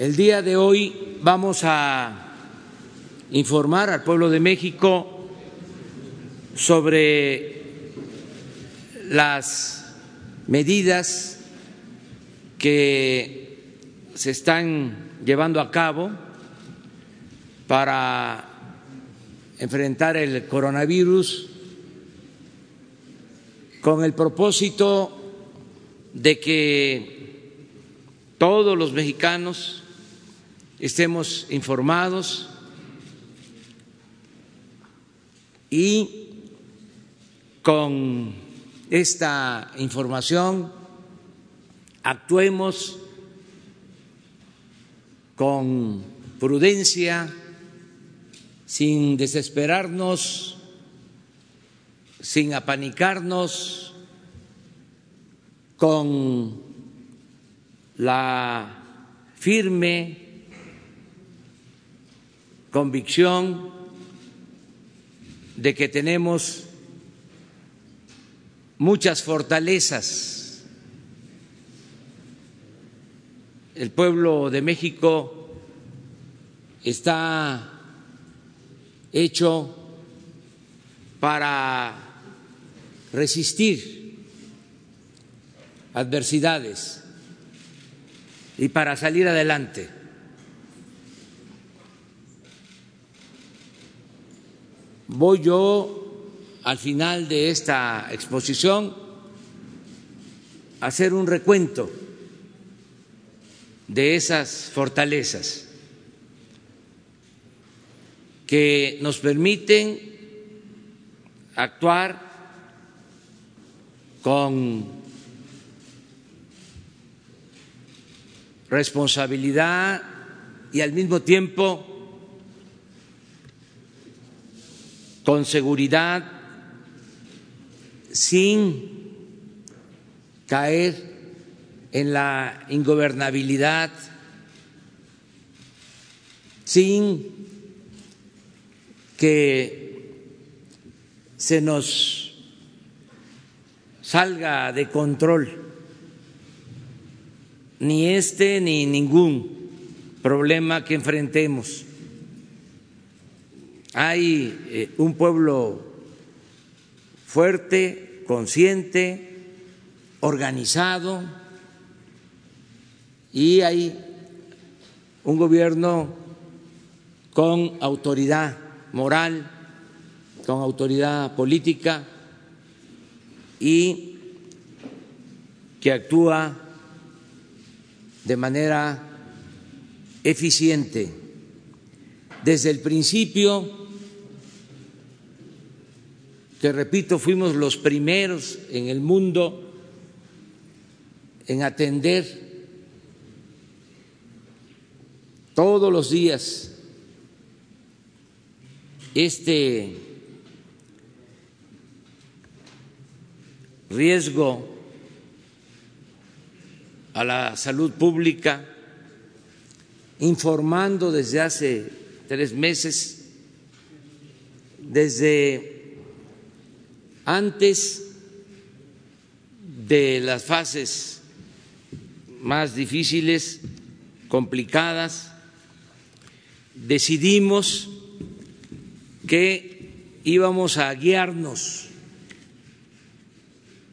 El día de hoy vamos a informar al pueblo de México sobre las medidas que se están llevando a cabo para enfrentar el coronavirus con el propósito de que todos los mexicanos estemos informados y con esta información actuemos con prudencia, sin desesperarnos, sin apanicarnos, con la firme convicción de que tenemos muchas fortalezas. El pueblo de México está hecho para resistir adversidades y para salir adelante. Voy yo al final de esta exposición a hacer un recuento de esas fortalezas que nos permiten actuar con responsabilidad y al mismo tiempo con seguridad, sin caer en la ingobernabilidad, sin que se nos salga de control ni este ni ningún problema que enfrentemos. Hay eh, un pueblo fuerte, consciente, organizado y hay un gobierno con autoridad moral, con autoridad política y que actúa de manera eficiente. Desde el principio, que repito, fuimos los primeros en el mundo en atender todos los días este riesgo a la salud pública, informando desde hace tres meses, desde antes de las fases más difíciles, complicadas, decidimos que íbamos a guiarnos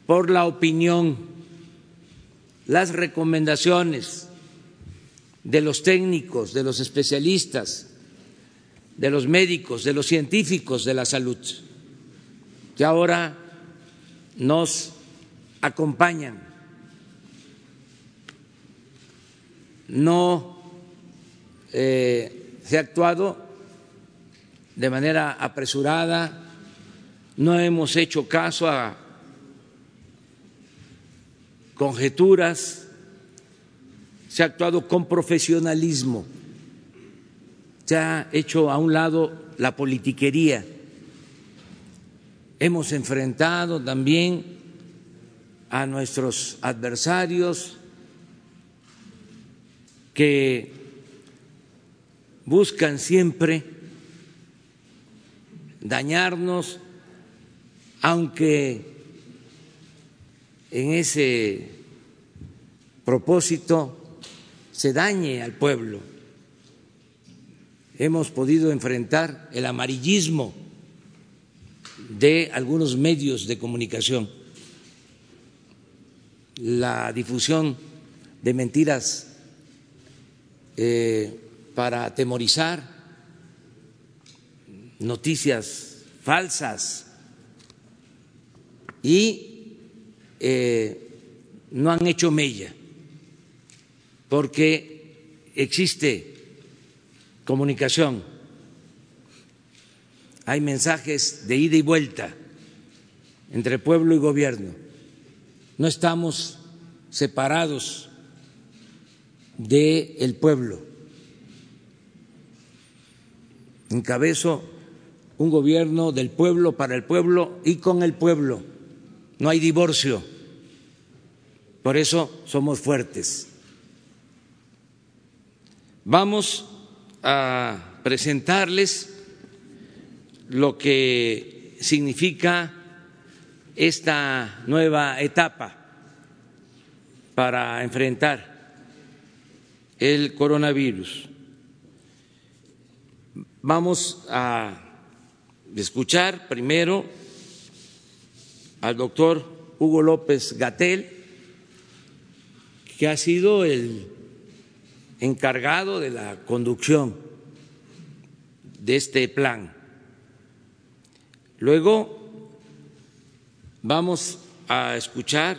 por la opinión las recomendaciones de los técnicos, de los especialistas, de los médicos, de los científicos de la salud, que ahora nos acompañan. No eh, se ha actuado de manera apresurada, no hemos hecho caso a conjeturas, se ha actuado con profesionalismo, se ha hecho a un lado la politiquería. Hemos enfrentado también a nuestros adversarios que buscan siempre dañarnos, aunque en ese propósito se dañe al pueblo. Hemos podido enfrentar el amarillismo de algunos medios de comunicación, la difusión de mentiras eh, para atemorizar, noticias falsas y eh, no han hecho mella porque existe comunicación, hay mensajes de ida y vuelta entre pueblo y gobierno. No estamos separados del pueblo. Encabezo un gobierno del pueblo para el pueblo y con el pueblo. No hay divorcio. Por eso somos fuertes. Vamos a presentarles lo que significa esta nueva etapa para enfrentar el coronavirus. Vamos a escuchar primero al doctor Hugo López Gatel, que ha sido el encargado de la conducción de este plan. Luego vamos a escuchar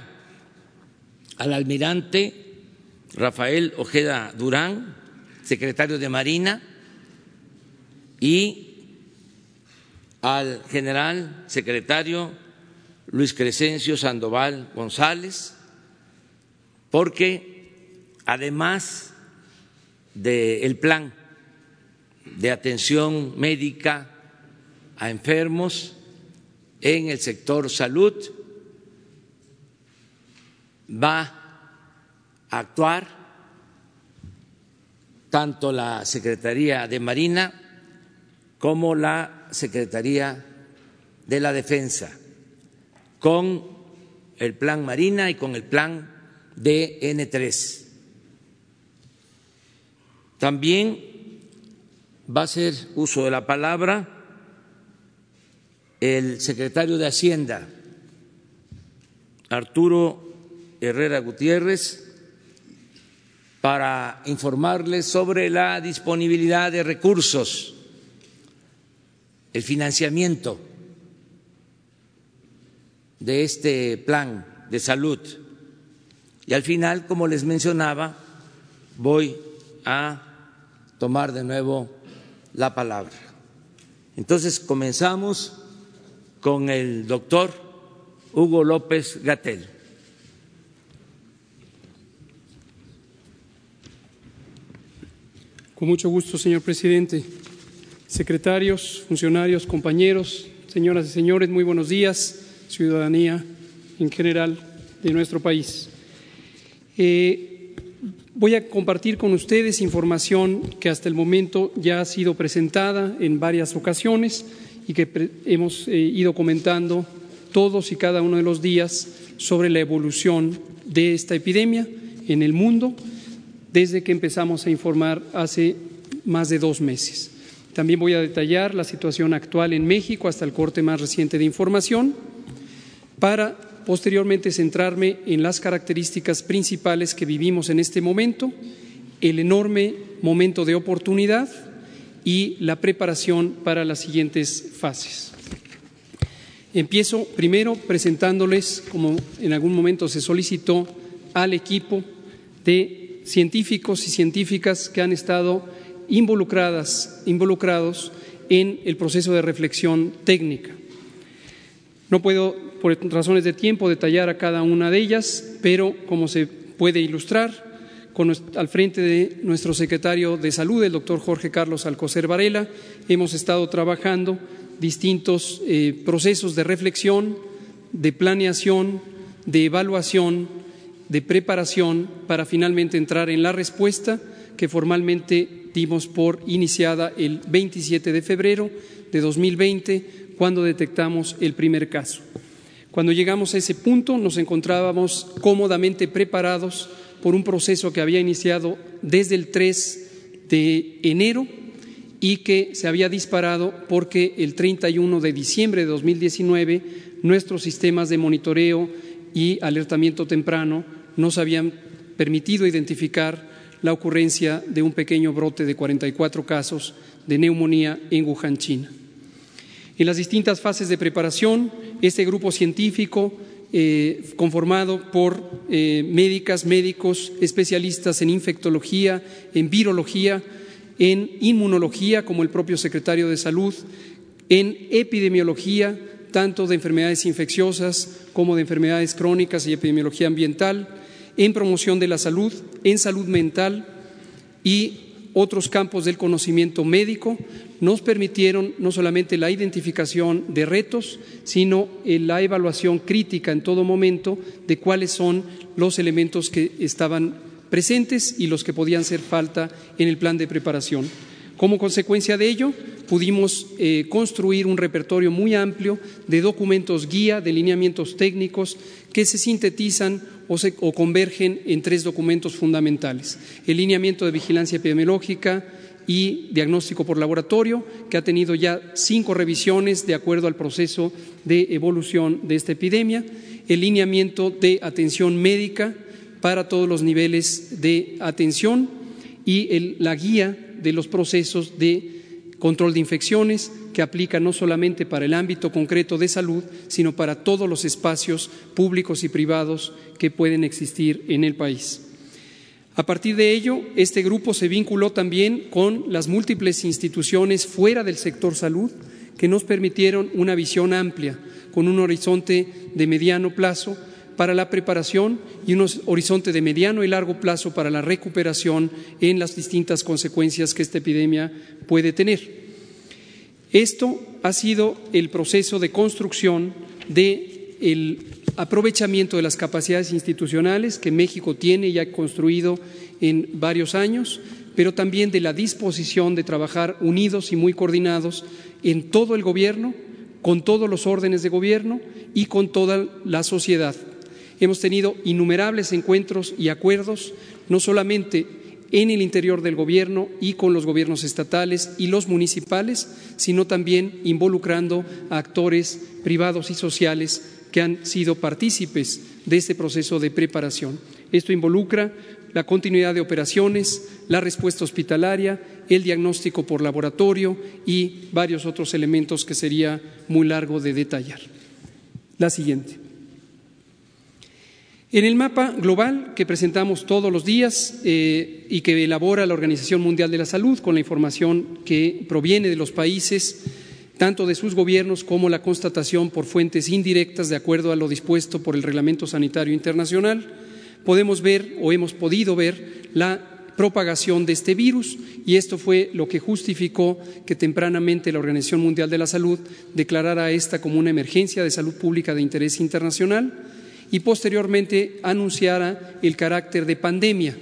al almirante Rafael Ojeda Durán, secretario de Marina, y al general secretario Luis Crescencio Sandoval González, porque además del plan de atención médica a enfermos en el sector salud va a actuar tanto la Secretaría de Marina como la Secretaría de la Defensa con el plan Marina y con el plan DN3 también va a ser uso de la palabra el secretario de Hacienda, Arturo Herrera Gutiérrez, para informarles sobre la disponibilidad de recursos, el financiamiento de este plan de salud. Y al final, como les mencionaba, voy a tomar de nuevo la palabra. Entonces comenzamos con el doctor Hugo López Gatel. Con mucho gusto, señor presidente. Secretarios, funcionarios, compañeros, señoras y señores, muy buenos días, ciudadanía en general de nuestro país. Eh, Voy a compartir con ustedes información que hasta el momento ya ha sido presentada en varias ocasiones y que hemos eh, ido comentando todos y cada uno de los días sobre la evolución de esta epidemia en el mundo desde que empezamos a informar hace más de dos meses. También voy a detallar la situación actual en México hasta el corte más reciente de información para posteriormente centrarme en las características principales que vivimos en este momento, el enorme momento de oportunidad y la preparación para las siguientes fases. Empiezo primero presentándoles, como en algún momento se solicitó, al equipo de científicos y científicas que han estado involucradas, involucrados en el proceso de reflexión técnica. No puedo, por razones de tiempo, detallar a cada una de ellas, pero como se puede ilustrar, al frente de nuestro secretario de Salud, el doctor Jorge Carlos Alcocer Varela, hemos estado trabajando distintos eh, procesos de reflexión, de planeación, de evaluación, de preparación para finalmente entrar en la respuesta que formalmente dimos por iniciada el 27 de febrero de 2020 cuando detectamos el primer caso. Cuando llegamos a ese punto nos encontrábamos cómodamente preparados por un proceso que había iniciado desde el 3 de enero y que se había disparado porque el 31 de diciembre de 2019 nuestros sistemas de monitoreo y alertamiento temprano nos habían permitido identificar la ocurrencia de un pequeño brote de 44 casos de neumonía en Wuhan, China. En las distintas fases de preparación, este grupo científico, eh, conformado por eh, médicas, médicos, especialistas en infectología, en virología, en inmunología, como el propio secretario de Salud, en epidemiología, tanto de enfermedades infecciosas como de enfermedades crónicas y epidemiología ambiental, en promoción de la salud, en salud mental y otros campos del conocimiento médico, nos permitieron no solamente la identificación de retos, sino la evaluación crítica en todo momento de cuáles son los elementos que estaban presentes y los que podían ser falta en el plan de preparación. Como consecuencia de ello, pudimos eh, construir un repertorio muy amplio de documentos guía, de lineamientos técnicos que se sintetizan o, o convergen en tres documentos fundamentales. El lineamiento de vigilancia epidemiológica, y diagnóstico por laboratorio, que ha tenido ya cinco revisiones de acuerdo al proceso de evolución de esta epidemia, el lineamiento de atención médica para todos los niveles de atención y la guía de los procesos de control de infecciones que aplica no solamente para el ámbito concreto de salud, sino para todos los espacios públicos y privados que pueden existir en el país. A partir de ello, este grupo se vinculó también con las múltiples instituciones fuera del sector salud que nos permitieron una visión amplia, con un horizonte de mediano plazo para la preparación y un horizonte de mediano y largo plazo para la recuperación en las distintas consecuencias que esta epidemia puede tener. Esto ha sido el proceso de construcción del aprovechamiento de las capacidades institucionales que México tiene y ha construido en varios años, pero también de la disposición de trabajar unidos y muy coordinados en todo el gobierno, con todos los órdenes de gobierno y con toda la sociedad. Hemos tenido innumerables encuentros y acuerdos, no solamente en el interior del gobierno y con los gobiernos estatales y los municipales, sino también involucrando a actores privados y sociales que han sido partícipes de este proceso de preparación. Esto involucra la continuidad de operaciones, la respuesta hospitalaria, el diagnóstico por laboratorio y varios otros elementos que sería muy largo de detallar. La siguiente. En el mapa global que presentamos todos los días eh, y que elabora la Organización Mundial de la Salud con la información que proviene de los países, tanto de sus gobiernos como la constatación por fuentes indirectas de acuerdo a lo dispuesto por el Reglamento Sanitario Internacional, podemos ver o hemos podido ver la propagación de este virus y esto fue lo que justificó que tempranamente la Organización Mundial de la Salud declarara esta como una emergencia de salud pública de interés internacional y posteriormente anunciara el carácter de pandemia,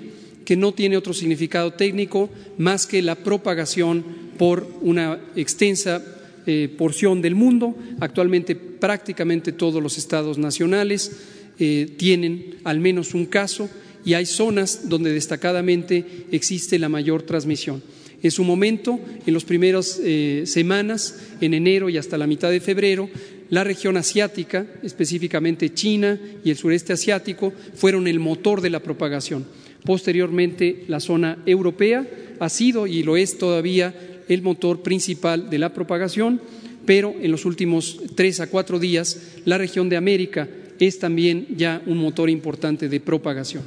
que no tiene otro significado técnico más que la propagación por una extensa eh, porción del mundo. Actualmente prácticamente todos los estados nacionales eh, tienen al menos un caso y hay zonas donde destacadamente existe la mayor transmisión. En su momento, en las primeras eh, semanas, en enero y hasta la mitad de febrero, la región asiática, específicamente China y el sureste asiático, fueron el motor de la propagación. Posteriormente, la zona europea ha sido y lo es todavía el motor principal de la propagación, pero en los últimos tres a cuatro días la región de América es también ya un motor importante de propagación.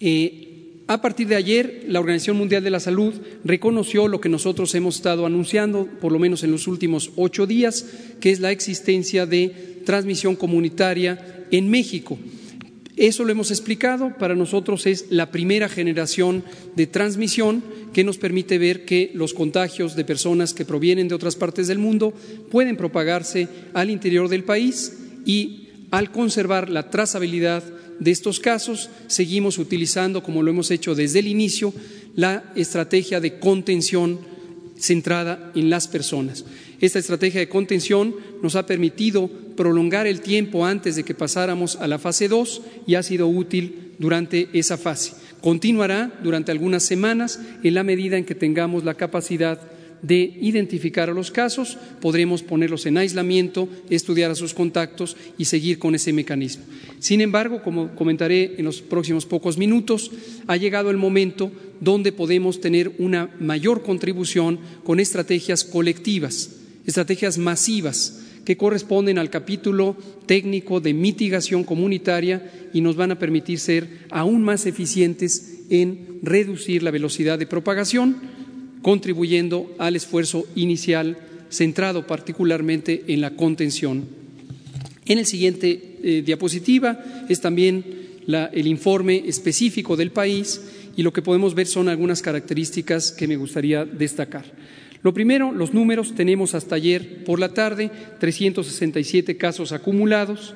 Eh, a partir de ayer, la Organización Mundial de la Salud reconoció lo que nosotros hemos estado anunciando, por lo menos en los últimos ocho días, que es la existencia de transmisión comunitaria en México. Eso lo hemos explicado, para nosotros es la primera generación de transmisión que nos permite ver que los contagios de personas que provienen de otras partes del mundo pueden propagarse al interior del país y al conservar la trazabilidad de estos casos, seguimos utilizando, como lo hemos hecho desde el inicio, la estrategia de contención centrada en las personas. Esta estrategia de contención nos ha permitido prolongar el tiempo antes de que pasáramos a la fase 2 y ha sido útil durante esa fase. Continuará durante algunas semanas en la medida en que tengamos la capacidad de identificar a los casos, podremos ponerlos en aislamiento, estudiar a sus contactos y seguir con ese mecanismo. Sin embargo, como comentaré en los próximos pocos minutos, ha llegado el momento donde podemos tener una mayor contribución con estrategias colectivas, estrategias masivas que corresponden al capítulo técnico de mitigación comunitaria y nos van a permitir ser aún más eficientes en reducir la velocidad de propagación, contribuyendo al esfuerzo inicial centrado particularmente en la contención. En el siguiente eh, diapositiva es también el informe específico del país y lo que podemos ver son algunas características que me gustaría destacar. Lo primero, los números, tenemos hasta ayer por la tarde 367 casos acumulados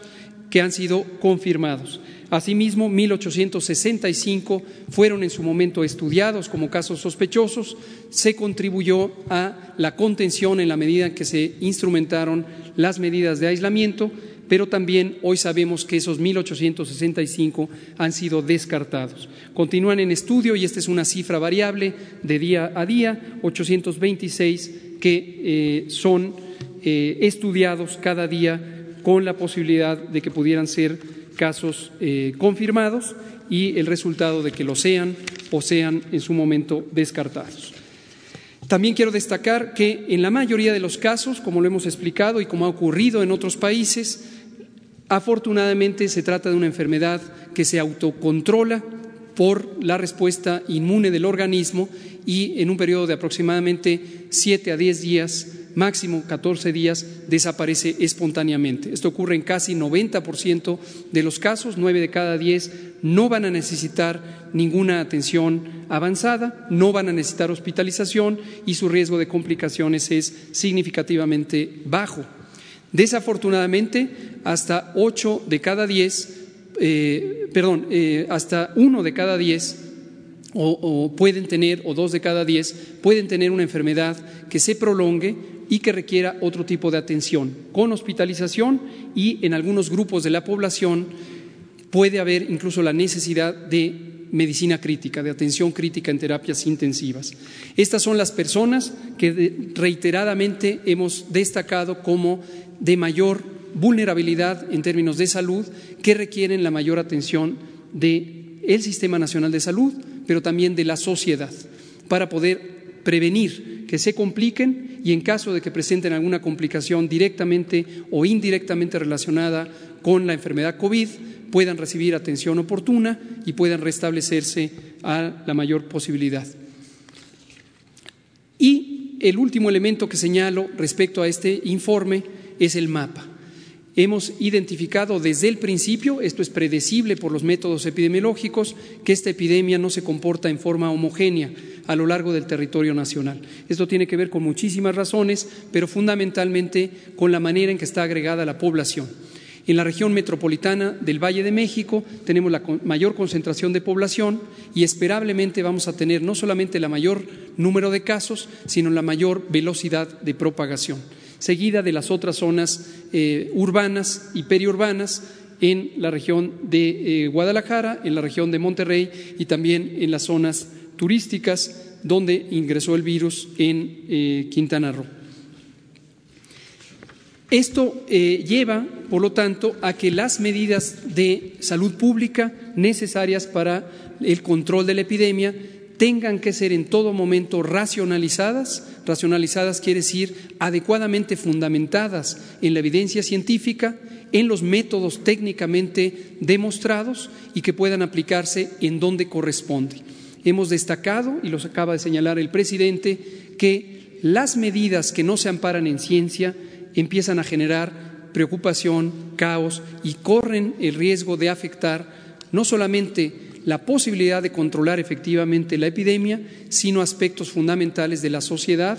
que han sido confirmados. Asimismo, 1.865 fueron en su momento estudiados como casos sospechosos. Se contribuyó a la contención en la medida en que se instrumentaron las medidas de aislamiento, pero también hoy sabemos que esos 1.865 han sido descartados. Continúan en estudio y esta es una cifra variable de día a día, 826 que eh, son eh, estudiados cada día con la posibilidad de que pudieran ser casos eh, confirmados y el resultado de que lo sean o sean en su momento descartados. También quiero destacar que en la mayoría de los casos, como lo hemos explicado y como ha ocurrido en otros países, afortunadamente se trata de una enfermedad que se autocontrola por la respuesta inmune del organismo y en un periodo de aproximadamente 7 a 10 días, máximo 14 días, desaparece espontáneamente. Esto ocurre en casi 90% de los casos, 9 de cada 10 no van a necesitar ninguna atención avanzada, no van a necesitar hospitalización y su riesgo de complicaciones es significativamente bajo. Desafortunadamente, hasta 8 de cada 10 eh, perdón, eh, hasta uno de cada diez o, pueden tener, o dos de cada diez, pueden tener una enfermedad que se prolongue y que requiera otro tipo de atención, con hospitalización y en algunos grupos de la población puede haber incluso la necesidad de medicina crítica, de atención crítica en terapias intensivas. Estas son las personas que reiteradamente hemos destacado como de mayor vulnerabilidad en términos de salud que requieren la mayor atención del el Sistema Nacional de Salud, pero también de la sociedad, para poder prevenir que se compliquen y en caso de que presenten alguna complicación directamente o indirectamente relacionada con la enfermedad COVID, puedan recibir atención oportuna y puedan restablecerse a la mayor posibilidad. Y el último elemento que señalo respecto a este informe es el mapa. Hemos identificado desde el principio, esto es predecible por los métodos epidemiológicos, que esta epidemia no se comporta en forma homogénea a lo largo del territorio nacional. Esto tiene que ver con muchísimas razones, pero fundamentalmente con la manera en que está agregada la población. En la región metropolitana del Valle de México tenemos la mayor concentración de población y esperablemente vamos a tener no solamente la mayor número de casos, sino la mayor velocidad de propagación seguida de las otras zonas eh, urbanas y periurbanas en la región de eh, Guadalajara, en la región de Monterrey y también en las zonas turísticas donde ingresó el virus en eh, Quintana Roo. Esto lleva, por lo tanto, a que las medidas de salud pública necesarias para el control de la epidemia tengan que ser en todo momento racionalizadas. Racionalizadas quiere decir adecuadamente fundamentadas en la evidencia científica, en los métodos técnicamente demostrados y que puedan aplicarse en donde corresponde. Hemos destacado, y los acaba de señalar el presidente, que las medidas que no se amparan en ciencia empiezan a generar preocupación, caos y corren el riesgo de afectar no solamente la posibilidad de controlar efectivamente la epidemia, sino aspectos fundamentales de la sociedad,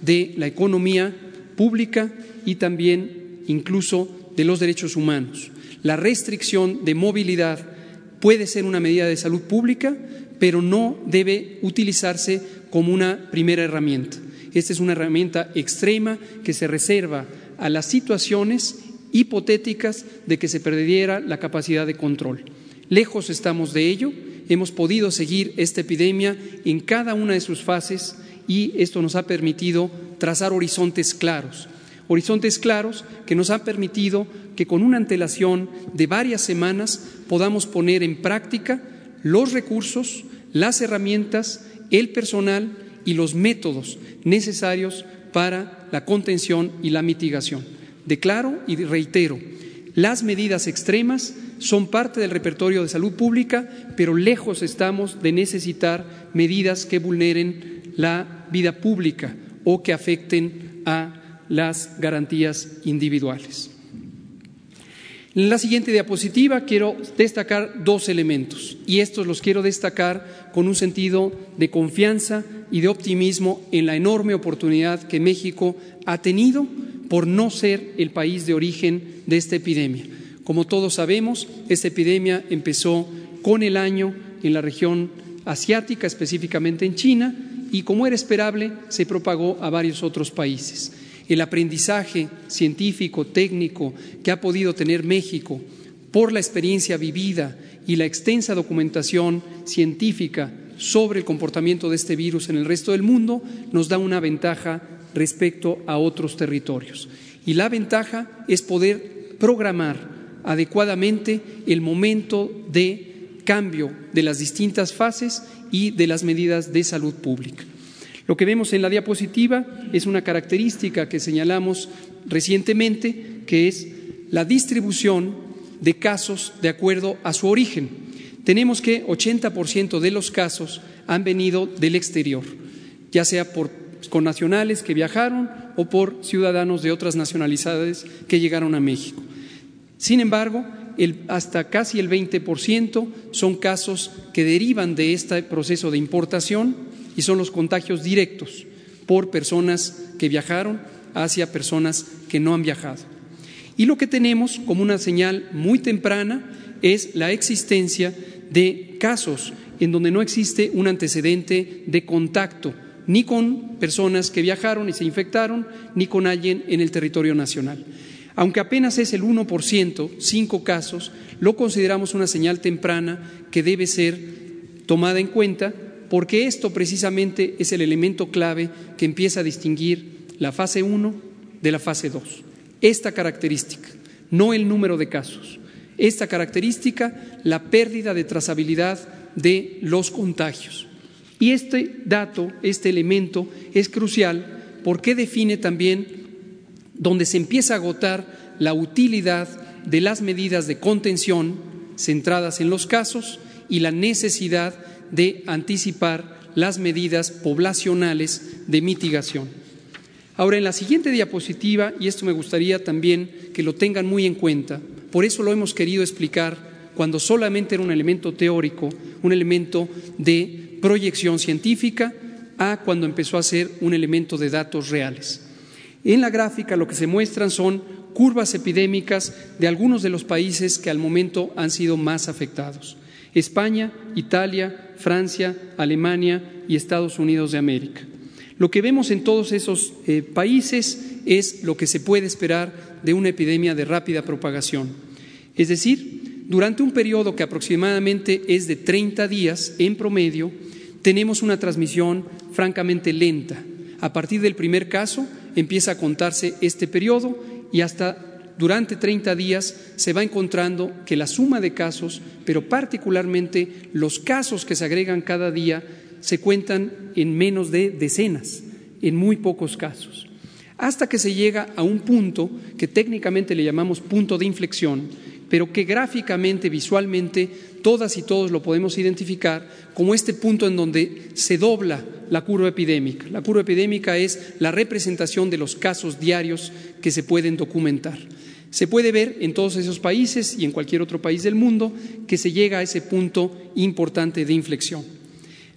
de la economía pública y también incluso de los derechos humanos. La restricción de movilidad puede ser una medida de salud pública, pero no debe utilizarse como una primera herramienta. Esta es una herramienta extrema que se reserva a las situaciones hipotéticas de que se perdiera la capacidad de control. Lejos estamos de ello, hemos podido seguir esta epidemia en cada una de sus fases y esto nos ha permitido trazar horizontes claros, horizontes claros que nos ha permitido que con una antelación de varias semanas podamos poner en práctica los recursos, las herramientas, el personal y los métodos necesarios para la contención y la mitigación. Declaro y reitero, las medidas extremas son parte del repertorio de salud pública, pero lejos estamos de necesitar medidas que vulneren la vida pública o que afecten a las garantías individuales. En la siguiente diapositiva quiero destacar dos elementos y estos los quiero destacar con un sentido de confianza y de optimismo en la enorme oportunidad que México ha tenido por no ser el país de origen de esta epidemia. Como todos sabemos, esta epidemia empezó con el año en la región asiática, específicamente en China, y como era esperable, se propagó a varios otros países. El aprendizaje científico, técnico que ha podido tener México por la experiencia vivida y la extensa documentación científica sobre el comportamiento de este virus en el resto del mundo nos da una ventaja respecto a otros territorios. Y la ventaja es poder programar adecuadamente el momento de cambio de las distintas fases y de las medidas de salud pública. Lo que vemos en la diapositiva es una característica que señalamos recientemente, que es la distribución de casos de acuerdo a su origen. Tenemos que 80% de los casos han venido del exterior, ya sea por connacionales que viajaron o por ciudadanos de otras nacionalidades que llegaron a México. Sin embargo, hasta casi el 20% son casos que derivan de este proceso de importación y son los contagios directos por personas que viajaron hacia personas que no han viajado. Y lo que tenemos como una señal muy temprana es la existencia de casos en donde no existe un antecedente de contacto ni con personas que viajaron y se infectaron, ni con alguien en el territorio nacional. Aunque apenas es el 1%, cinco casos, lo consideramos una señal temprana que debe ser tomada en cuenta porque esto precisamente es el elemento clave que empieza a distinguir la fase 1 de la fase 2. Esta característica, no el número de casos, esta característica, la pérdida de trazabilidad de los contagios. Y este dato, este elemento, es crucial porque define también donde se empieza a agotar la utilidad de las medidas de contención centradas en los casos y la necesidad de anticipar las medidas poblacionales de mitigación. Ahora, en la siguiente diapositiva, y esto me gustaría también que lo tengan muy en cuenta, por eso lo hemos querido explicar cuando solamente era un elemento teórico, un elemento de proyección científica, a cuando empezó a ser un elemento de datos reales. En la gráfica lo que se muestran son curvas epidémicas de algunos de los países que al momento han sido más afectados. España, Italia, Francia, Alemania y Estados Unidos de América. Lo que vemos en todos esos eh, países es lo que se puede esperar de una epidemia de rápida propagación. Es decir, durante un periodo que aproximadamente es de 30 días en promedio, tenemos una transmisión francamente lenta. A partir del primer caso, empieza a contarse este periodo y hasta durante 30 días se va encontrando que la suma de casos, pero particularmente los casos que se agregan cada día, se cuentan en menos de decenas, en muy pocos casos, hasta que se llega a un punto que técnicamente le llamamos punto de inflexión, pero que gráficamente, visualmente, todas y todos lo podemos identificar como este punto en donde se dobla la curva epidémica. La curva epidémica es la representación de los casos diarios que se pueden documentar. Se puede ver en todos esos países y en cualquier otro país del mundo que se llega a ese punto importante de inflexión.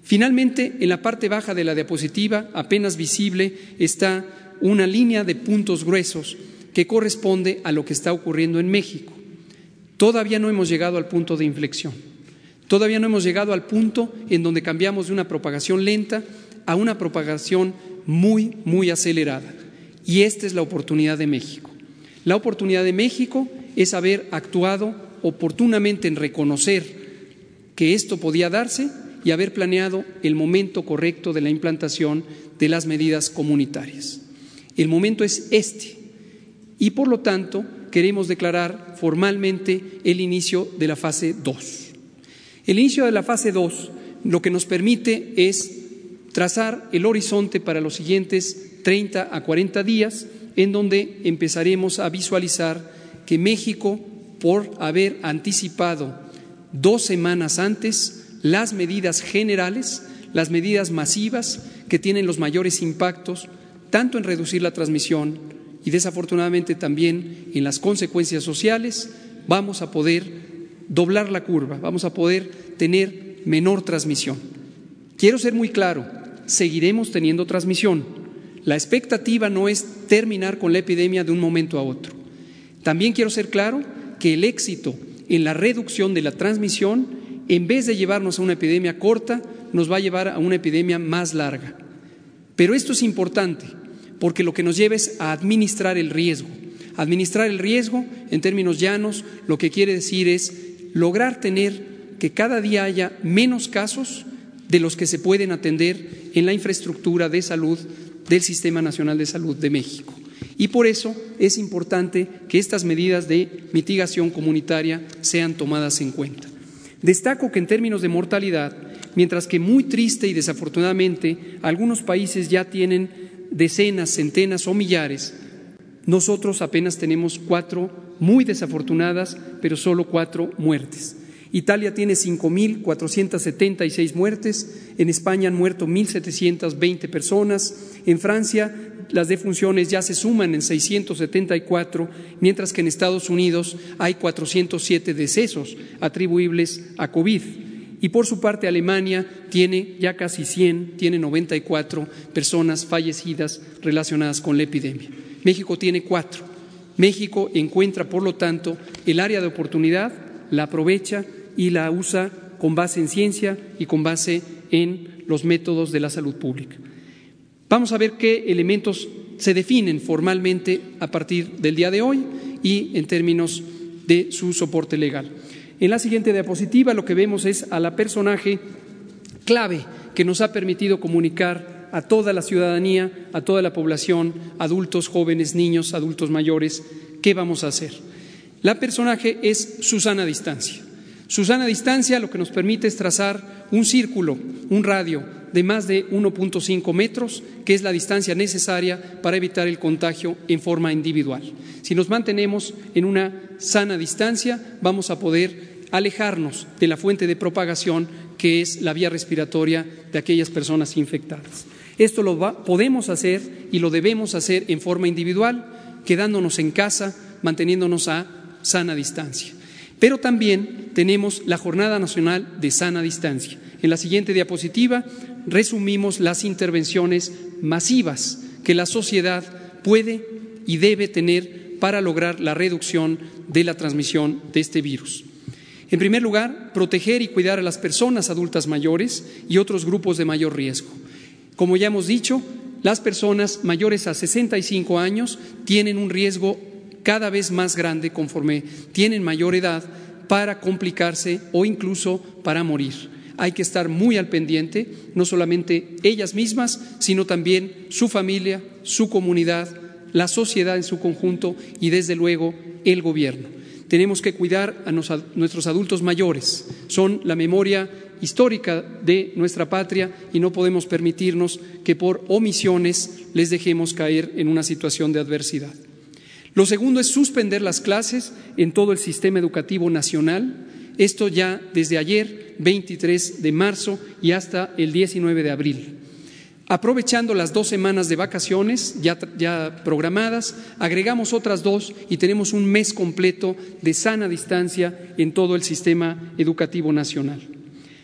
Finalmente, en la parte baja de la diapositiva, apenas visible, está una línea de puntos gruesos que corresponde a lo que está ocurriendo en México. Todavía no hemos llegado al punto de inflexión. Todavía no hemos llegado al punto en donde cambiamos de una propagación lenta a una propagación muy, muy acelerada. Y esta es la oportunidad de México. La oportunidad de México es haber actuado oportunamente en reconocer que esto podía darse y haber planeado el momento correcto de la implantación de las medidas comunitarias. El momento es este y por lo tanto queremos declarar formalmente el inicio de la fase 2. El inicio de la fase 2 lo que nos permite es trazar el horizonte para los siguientes 30 a 40 días, en donde empezaremos a visualizar que México, por haber anticipado dos semanas antes las medidas generales, las medidas masivas que tienen los mayores impactos, tanto en reducir la transmisión y desafortunadamente también en las consecuencias sociales, vamos a poder doblar la curva, vamos a poder tener menor transmisión. Quiero ser muy claro, seguiremos teniendo transmisión. La expectativa no es terminar con la epidemia de un momento a otro. También quiero ser claro que el éxito en la reducción de la transmisión, en vez de llevarnos a una epidemia corta, nos va a llevar a una epidemia más larga. Pero esto es importante porque lo que nos lleva es a administrar el riesgo. Administrar el riesgo, en términos llanos, lo que quiere decir es lograr tener que cada día haya menos casos de los que se pueden atender en la infraestructura de salud del Sistema Nacional de Salud de México. Y por eso es importante que estas medidas de mitigación comunitaria sean tomadas en cuenta. Destaco que en términos de mortalidad, mientras que muy triste y desafortunadamente algunos países ya tienen decenas, centenas o millares, nosotros apenas tenemos cuatro muy desafortunadas, pero solo cuatro muertes. Italia tiene 5.476 muertes, en España han muerto 1.720 personas, en Francia las defunciones ya se suman en 674, mientras que en Estados Unidos hay 407 decesos atribuibles a COVID. Y por su parte Alemania tiene ya casi 100, tiene 94 personas fallecidas relacionadas con la epidemia. México tiene cuatro. México encuentra, por lo tanto, el área de oportunidad, la aprovecha y la usa con base en ciencia y con base en los métodos de la salud pública. Vamos a ver qué elementos se definen formalmente a partir del día de hoy y en términos de su soporte legal. En la siguiente diapositiva lo que vemos es a la personaje clave que nos ha permitido comunicar a toda la ciudadanía, a toda la población, adultos, jóvenes, niños, adultos mayores, qué vamos a hacer. La personaje es Susana Distancia. Susana distancia lo que nos permite es trazar un círculo, un radio de más de 1.5 metros, que es la distancia necesaria para evitar el contagio en forma individual. Si nos mantenemos en una sana distancia, vamos a poder alejarnos de la fuente de propagación que es la vía respiratoria de aquellas personas infectadas. Esto lo podemos hacer y lo debemos hacer en forma individual, quedándonos en casa, manteniéndonos a sana distancia. Pero también tenemos la Jornada Nacional de Sana Distancia. En la siguiente diapositiva resumimos las intervenciones masivas que la sociedad puede y debe tener para lograr la reducción de la transmisión de este virus. En primer lugar, proteger y cuidar a las personas adultas mayores y otros grupos de mayor riesgo. Como ya hemos dicho, las personas mayores a 65 años tienen un riesgo cada vez más grande conforme tienen mayor edad para complicarse o incluso para morir. Hay que estar muy al pendiente, no solamente ellas mismas, sino también su familia, su comunidad, la sociedad en su conjunto y desde luego el gobierno. Tenemos que cuidar a nuestros adultos mayores, son la memoria histórica de nuestra patria y no podemos permitirnos que por omisiones les dejemos caer en una situación de adversidad. Lo segundo es suspender las clases en todo el sistema educativo nacional. Esto ya desde ayer, 23 de marzo, y hasta el 19 de abril. Aprovechando las dos semanas de vacaciones ya, programadas, agregamos otras dos y tenemos un mes completo de sana distancia en todo el sistema educativo nacional.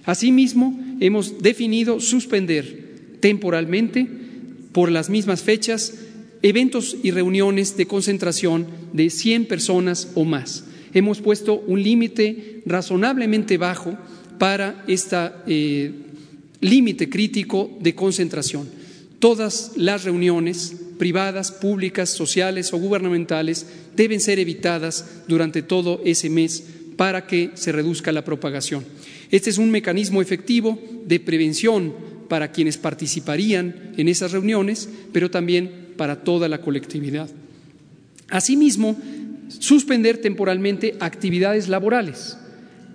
Asimismo, hemos definido suspender temporalmente por las mismas fechas eventos y reuniones de concentración de 100 personas o más. Hemos puesto un límite razonablemente bajo para este límite crítico de concentración. Todas las reuniones privadas, públicas, sociales o gubernamentales deben ser evitadas durante todo ese mes para que se reduzca la propagación. Este es un mecanismo efectivo de prevención para quienes participarían en esas reuniones, pero también para toda la colectividad. Asimismo, suspender temporalmente actividades laborales.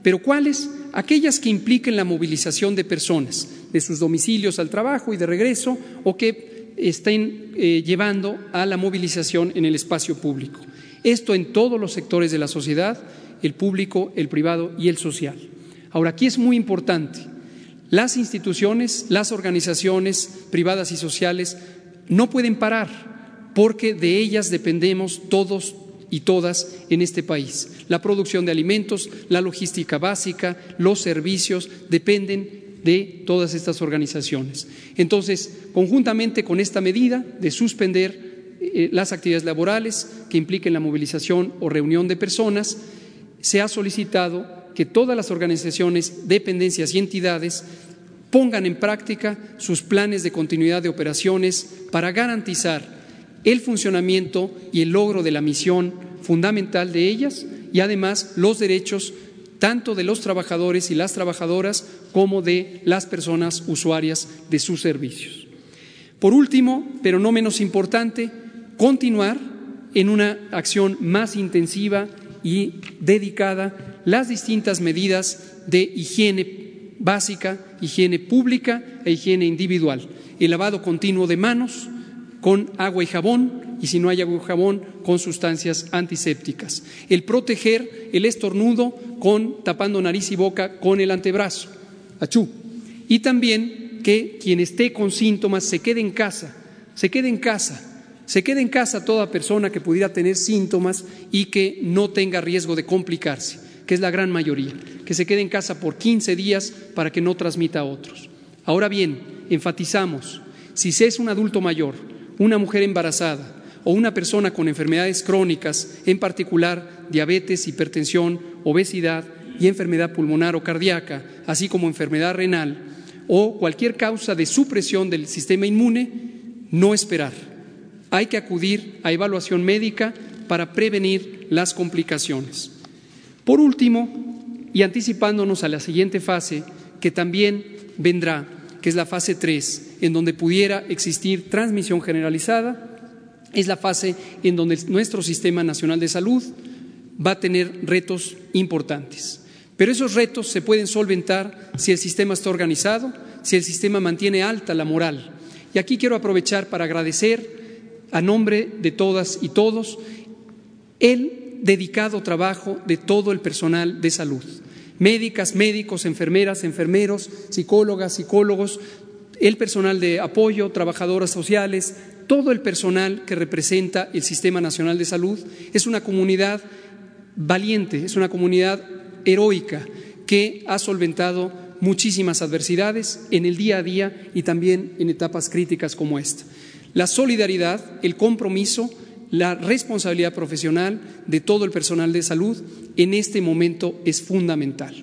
¿Pero cuáles? Aquellas que impliquen la movilización de personas de sus domicilios al trabajo y de regreso o que estén eh, llevando a la movilización en el espacio público. Esto en todos los sectores de la sociedad, el público, el privado y el social. Ahora, aquí es muy importante. Las instituciones, las organizaciones privadas y sociales no pueden parar porque de ellas dependemos todos y todas en este país. La producción de alimentos, la logística básica, los servicios dependen de todas estas organizaciones. Entonces, conjuntamente con esta medida de suspender eh, las actividades laborales que impliquen la movilización o reunión de personas, se ha solicitado que todas las organizaciones, dependencias y entidades pongan en práctica sus planes de continuidad de operaciones para garantizar el funcionamiento y el logro de la misión fundamental de ellas y además los derechos tanto de los trabajadores y las trabajadoras como de las personas usuarias de sus servicios. Por último, pero no menos importante, continuar en una acción más intensiva y dedicada las distintas medidas de higiene básica, higiene pública e higiene individual, el lavado continuo de manos con agua y jabón, y si no hay agua y jabón, con sustancias antisépticas. El proteger el estornudo con tapando nariz y boca con el antebrazo. Achú. Y también que quien esté con síntomas se quede en casa, se quede en casa. Se quede en casa toda persona que pudiera tener síntomas y que no tenga riesgo de complicarse, que es la gran mayoría, que se quede en casa por 15 días para que no transmita a otros. Ahora bien, enfatizamos, si se es un adulto mayor, una mujer embarazada, o una persona con enfermedades crónicas, en particular diabetes, hipertensión, obesidad y enfermedad pulmonar o cardíaca, así como enfermedad renal, o cualquier causa de supresión del sistema inmune, no esperar. Hay que acudir a evaluación médica para prevenir las complicaciones. Por último, y anticipándonos a la siguiente fase, que también vendrá, que es la fase 3, en donde pudiera existir transmisión generalizada, es la fase en donde nuestro Sistema Nacional de Salud va a tener retos importantes. Pero esos retos se pueden solventar si el sistema está organizado, si el sistema mantiene alta la moral. Y aquí quiero aprovechar para agradecer a nombre de todas y todos el dedicado trabajo de todo el personal de salud. Médicas, médicos, enfermeras, enfermeros, psicólogas, psicólogos, el personal de apoyo, trabajadoras sociales, todo el personal que representa el Sistema Nacional de Salud es una comunidad valiente, es una comunidad heroica que ha solventado muchísimas adversidades en el día a día y también en etapas críticas como esta. La solidaridad, el compromiso, la responsabilidad profesional de todo el personal de salud en este momento es fundamental.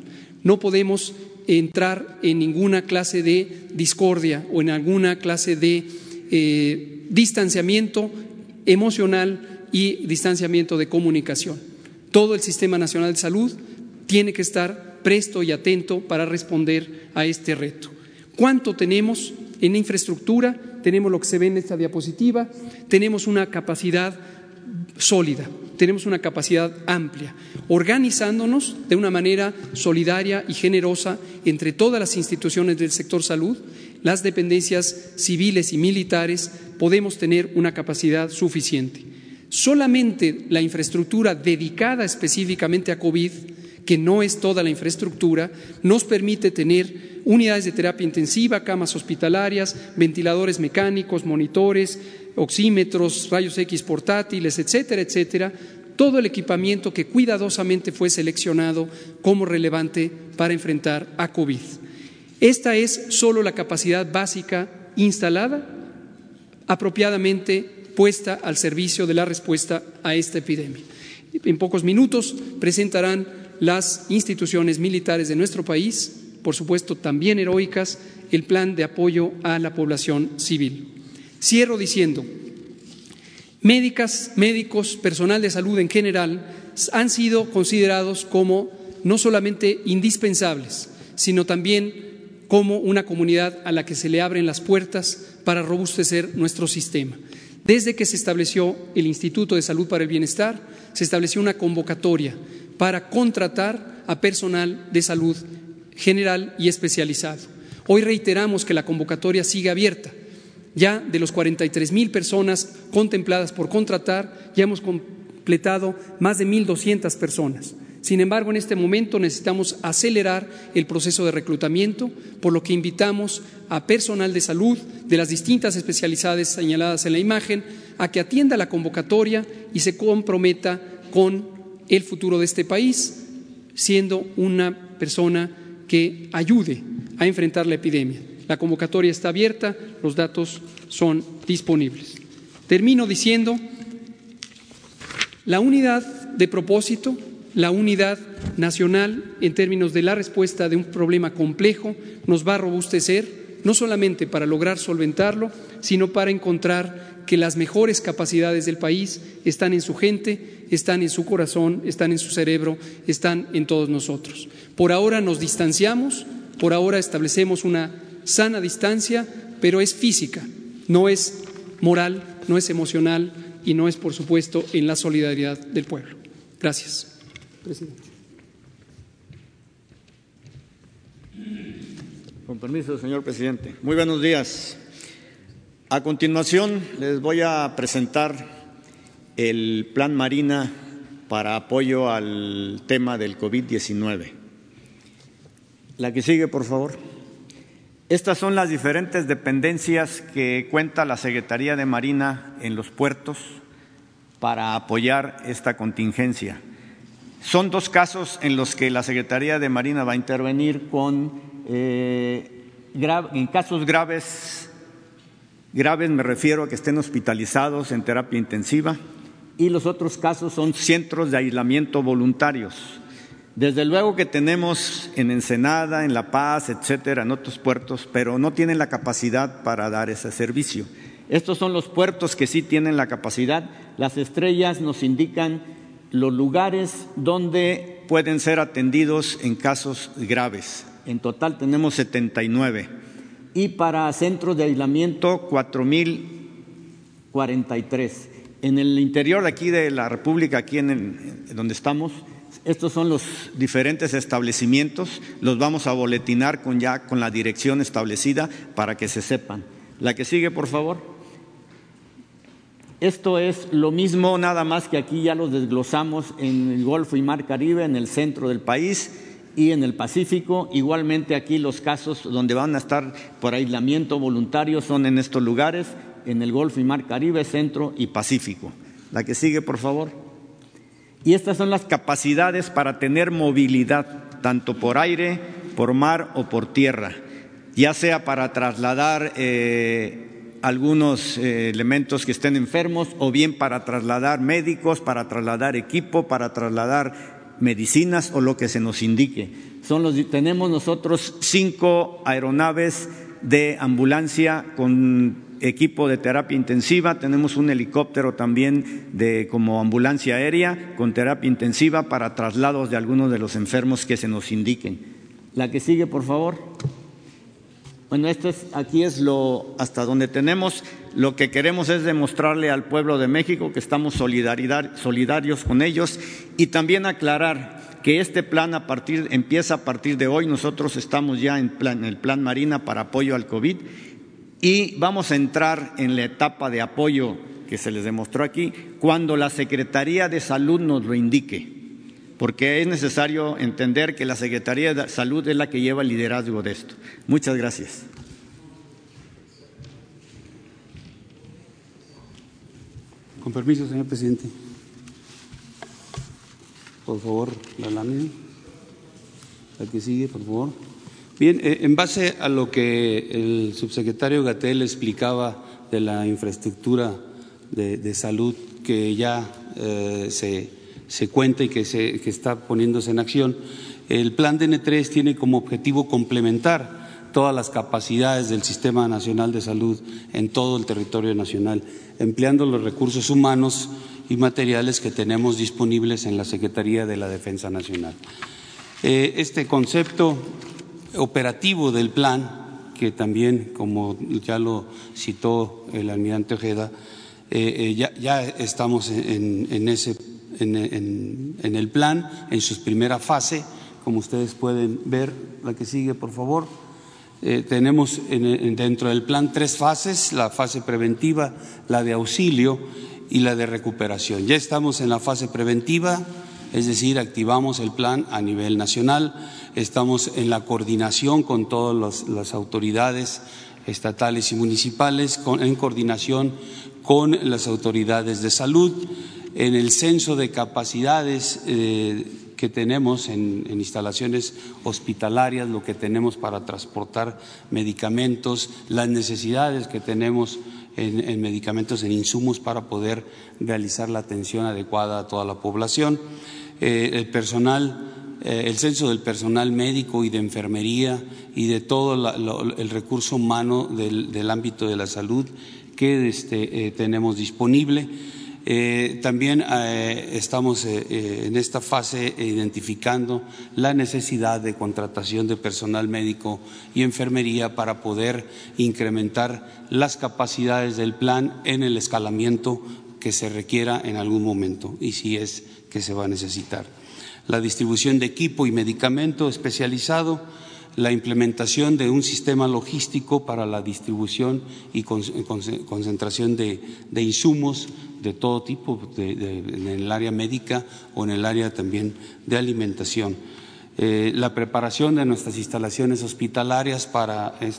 No podemos entrar en ninguna clase de discordia o en alguna clase de eh, distanciamiento emocional y distanciamiento de comunicación. Todo el Sistema Nacional de Salud tiene que estar presto y atento para responder a este reto. ¿Cuánto tenemos en infraestructura? Tenemos lo que se ve en esta diapositiva, tenemos una capacidad sólida, tenemos una capacidad amplia, organizándonos de una manera solidaria y generosa entre todas las instituciones del sector salud, las dependencias civiles y militares, podemos tener una capacidad suficiente. Solamente la infraestructura dedicada específicamente a COVID, que no es toda la infraestructura, nos permite tener unidades de terapia intensiva, camas hospitalarias, ventiladores mecánicos, monitores, oxímetros, rayos X portátiles, etcétera, etcétera, todo el equipamiento que cuidadosamente fue seleccionado como relevante para enfrentar a COVID. Esta es solo la capacidad básica instalada, apropiadamente puesta al servicio de la respuesta a esta epidemia. En pocos minutos presentarán las instituciones militares de nuestro país, por supuesto también heroicas, el plan de apoyo a la población civil. Cierro diciendo, médicas, médicos, personal de salud en general han sido considerados como no solamente indispensables, sino también como una comunidad a la que se le abren las puertas para robustecer nuestro sistema. Desde que se estableció el Instituto de Salud para el Bienestar, se estableció una convocatoria para contratar a personal de salud general y especializado. Hoy reiteramos que la convocatoria sigue abierta. Ya de los 43 mil personas contempladas por contratar, ya hemos completado más de 1.200 personas. Sin embargo, en este momento necesitamos acelerar el proceso de reclutamiento, por lo que invitamos a personal de salud de las distintas especialidades señaladas en la imagen a que atienda la convocatoria y se comprometa con el futuro de este país, siendo una persona que ayude a enfrentar la epidemia. La convocatoria está abierta, los datos son disponibles. Termino diciendo, la unidad de propósito la unidad nacional en términos de la respuesta de un problema complejo nos va a robustecer, no solamente para lograr solventarlo, sino para encontrar que las mejores capacidades del país están en su gente, están en su corazón, están en su cerebro, están en todos nosotros. Por ahora nos distanciamos, por ahora establecemos una sana distancia, pero es física, no es moral, no es emocional y no es, por supuesto, en la solidaridad del pueblo. Gracias presidente. Con permiso, señor presidente. Muy buenos días. A continuación, les voy a presentar el Plan Marina para apoyo al tema del COVID-19. La que sigue, por favor. Estas son las diferentes dependencias que cuenta la Secretaría de Marina en los puertos para apoyar esta contingencia. Son dos casos en los que la Secretaría de Marina va a intervenir con, eh, en casos graves, graves me refiero a que estén hospitalizados en terapia intensiva, y los otros casos son centros de aislamiento voluntarios. Desde luego que tenemos en Ensenada, en La Paz, etcétera, en otros puertos, pero no tienen la capacidad para dar ese servicio. Estos son los puertos que sí tienen la capacidad. Las estrellas nos indican los lugares donde pueden ser atendidos en casos graves. En total tenemos 79. Y para centros de aislamiento, 4.043. En el interior de aquí de la República, aquí en, donde estamos, estos son los diferentes establecimientos. Los vamos a boletinar con ya con la dirección establecida para que se sepan. La que sigue, por favor. Esto es lo mismo, nada más que aquí ya los desglosamos en el Golfo y Mar Caribe, en el centro del país y en el Pacífico. Igualmente aquí los casos donde van a estar por aislamiento voluntario son en estos lugares, en el Golfo y Mar Caribe, centro y Pacífico. La que sigue, por favor. Y estas son las capacidades para tener movilidad, tanto por aire, por mar o por tierra, ya sea para trasladar eh, algunos eh, elementos que estén enfermos o bien para trasladar médicos, para trasladar equipo, para trasladar medicinas o lo que se nos indique. Son los, tenemos nosotros cinco aeronaves de ambulancia con equipo de terapia intensiva, tenemos un helicóptero también de como ambulancia aérea con terapia intensiva para traslados de algunos de los enfermos que se nos indiquen. La que sigue, por favor. Bueno, esto es, aquí es lo hasta donde tenemos. Lo que queremos es demostrarle al pueblo de México que estamos solidarios con ellos y también aclarar que este plan a partir, empieza a partir de hoy. Nosotros estamos ya en, en el plan Marina para apoyo al COVID y vamos a entrar en la etapa de apoyo que se les demostró aquí cuando la Secretaría de Salud nos lo indique porque es necesario entender que la Secretaría de Salud es la que lleva el liderazgo de esto. Muchas gracias. Con permiso, señor presidente. Por favor, la lámina. La que sigue, por favor. Bien, eh, en base a lo que el subsecretario Gatel explicaba de la infraestructura de, salud que ya eh, se se cuenta y que, se, que está poniéndose en acción. El plan DN3 tiene como objetivo complementar todas las capacidades del Sistema Nacional de Salud en todo el territorio nacional, empleando los recursos humanos y materiales que tenemos disponibles en la Secretaría de la Defensa Nacional. Eh, este concepto operativo del plan, que también, como ya lo citó el almirante Ojeda, eh, eh, ya, estamos en, ese, en, el plan, en su primera fase, como ustedes pueden ver, la que sigue, por favor. Eh, tenemos dentro del plan tres fases, la fase preventiva, la de auxilio y la de recuperación. Ya estamos en la fase preventiva, es decir, activamos el plan a nivel nacional, estamos en la coordinación con todas las autoridades estatales y municipales, en coordinación con las autoridades de salud, en el censo de capacidades eh, que tenemos en, instalaciones hospitalarias, lo que tenemos para transportar medicamentos, las necesidades que tenemos en, medicamentos, en insumos para poder realizar la atención adecuada a toda la población. Eh, el personal, eh, el censo del personal médico y de enfermería y de todo el recurso humano del, ámbito de la salud que este, tenemos disponible. También estamos en esta fase identificando la necesidad de contratación de personal médico y enfermería para poder incrementar las capacidades del plan en el escalamiento que se requiera en algún momento y si es que se va a necesitar. La distribución de equipo y medicamento especializado, la implementación de un sistema logístico para la distribución y concentración de, insumos de todo tipo en el área médica o en el área también de alimentación. Eh, la preparación de nuestras instalaciones hospitalarias para, eh,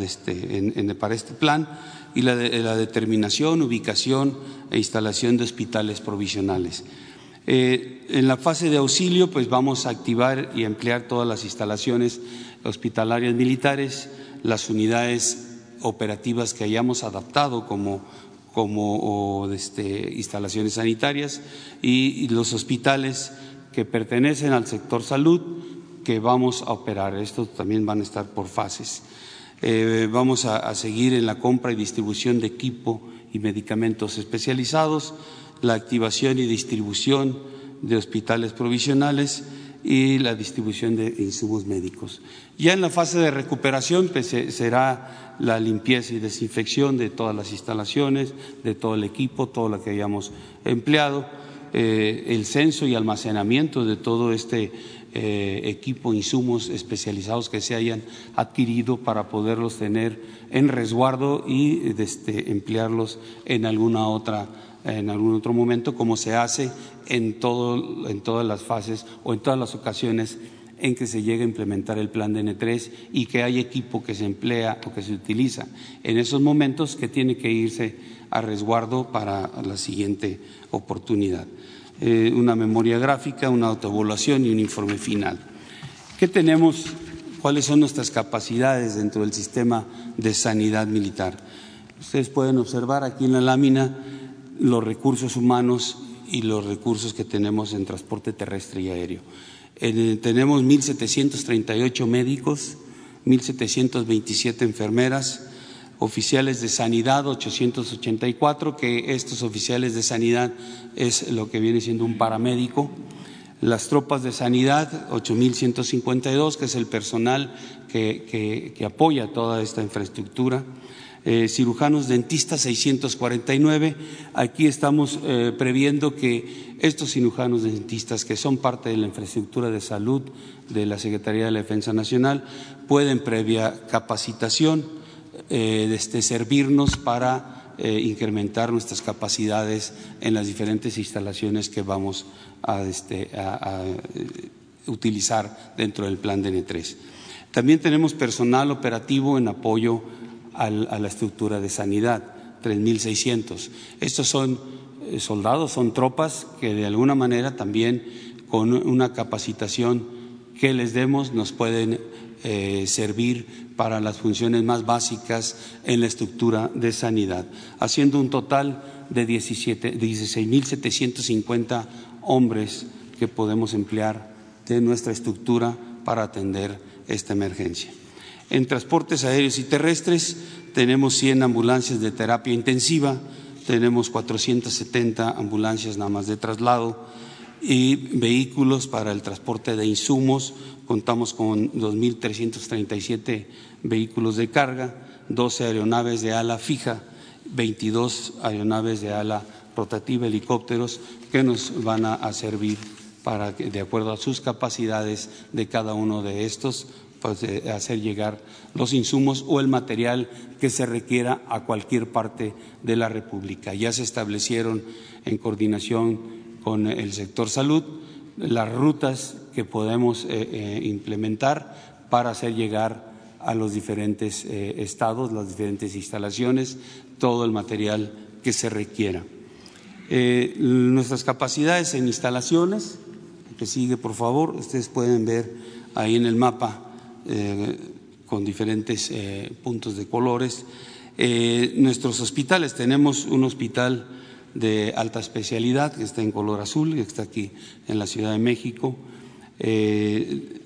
este, este plan y la determinación, ubicación e instalación de hospitales provisionales. Eh, en la fase de auxilio, pues vamos a activar y emplear todas las instalaciones hospitalarias militares, las unidades operativas que hayamos adaptado como, como este, instalaciones sanitarias y, los hospitales que pertenecen al sector salud que vamos a operar. Estos también van a estar por fases. Eh, vamos a, seguir en la compra y distribución de equipo y medicamentos especializados, la activación y distribución de hospitales provisionales y la distribución de insumos médicos. Ya en la fase de recuperación pues, será la limpieza y desinfección de todas las instalaciones, de todo el equipo, todo lo que hayamos empleado, eh, el censo y almacenamiento de todo este eh, equipo, insumos especializados que se hayan adquirido para poderlos tener en resguardo y este, emplearlos en alguna otra en algún otro momento, como se hace en, todo, en todas las fases o en todas las ocasiones en que se llega a implementar el plan de N3 y que hay equipo que se emplea o que se utiliza en esos momentos que tiene que irse a resguardo para la siguiente oportunidad. Eh, una memoria gráfica, una autoevaluación y un informe final. ¿Qué tenemos? ¿Cuáles son nuestras capacidades dentro del sistema de sanidad militar? Ustedes pueden observar aquí en la lámina los recursos humanos y los recursos que tenemos en transporte terrestre y aéreo. tenemos 1.738 médicos, 1.727 enfermeras, oficiales de sanidad 884, que estos oficiales de sanidad es lo que viene siendo un paramédico. Las tropas de sanidad 8152, que es el personal que, apoya toda esta infraestructura. Eh, cirujanos dentistas 649. Aquí estamos eh, previendo que estos cirujanos dentistas, que son parte de la infraestructura de salud de la Secretaría de la Defensa Nacional, pueden previa capacitación eh, este, servirnos para incrementar nuestras capacidades en las diferentes instalaciones que vamos a, este, eh, utilizar dentro del plan de N3. También tenemos personal operativo en apoyo a la estructura de sanidad, 3.600. Estos son soldados, son tropas que de alguna manera también con una capacitación que les demos nos pueden eh, servir para las funciones más básicas en la estructura de sanidad, haciendo un total de 16.750 hombres que podemos emplear de nuestra estructura para atender esta emergencia. En transportes aéreos y terrestres tenemos 100 ambulancias de terapia intensiva, tenemos 470 ambulancias nada más de traslado, y vehículos para el transporte de insumos. Contamos con 2.337 vehículos de carga, 12 aeronaves de ala fija, 22 aeronaves de ala rotativa, helicópteros, que nos van a, servir para de acuerdo a sus capacidades de cada uno de estos, pues, hacer llegar los insumos o el material que se requiera a cualquier parte de la República. Ya se establecieron en coordinación con el sector salud las rutas que podemos eh, eh, implementar para hacer llegar a los diferentes eh, estados, las diferentes instalaciones, todo el material que se requiera. nuestras capacidades en instalaciones, que sigue por favor, ustedes pueden ver ahí en el mapa con diferentes puntos de colores. nuestros hospitales, tenemos un hospital de alta especialidad, que está en color azul, que está aquí en la Ciudad de México. Eh,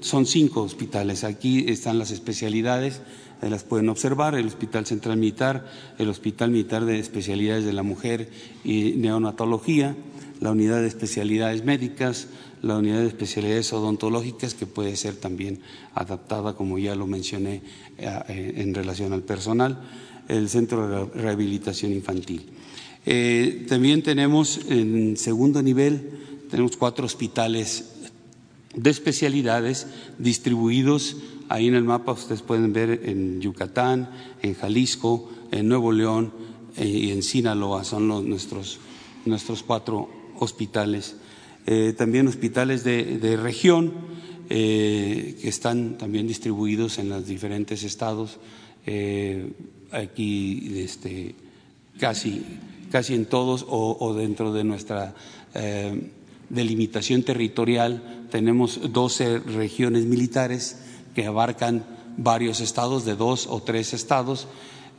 son cinco hospitales. Aquí están las especialidades, las pueden observar, el Hospital Central Militar, el Hospital Militar de Especialidades de la Mujer y Neonatología, la Unidad de Especialidades Médicas, la Unidad de Especialidades Odontológicas, que puede ser también adaptada, como ya lo mencioné, eh, en relación al personal, el Centro de Rehabilitación Infantil. Eh, también tenemos en segundo nivel, tenemos cuatro hospitales de especialidades distribuidos ahí en el mapa, ustedes pueden ver en Yucatán, en Jalisco, en Nuevo León eh, y en Sinaloa, son nuestros, nuestros cuatro hospitales. Eh, también hospitales de, región que están también distribuidos en los diferentes estados. aquí este, casi casi en todos o, dentro de nuestra eh, delimitación territorial tenemos 12 regiones militares que abarcan varios estados, de dos o tres estados,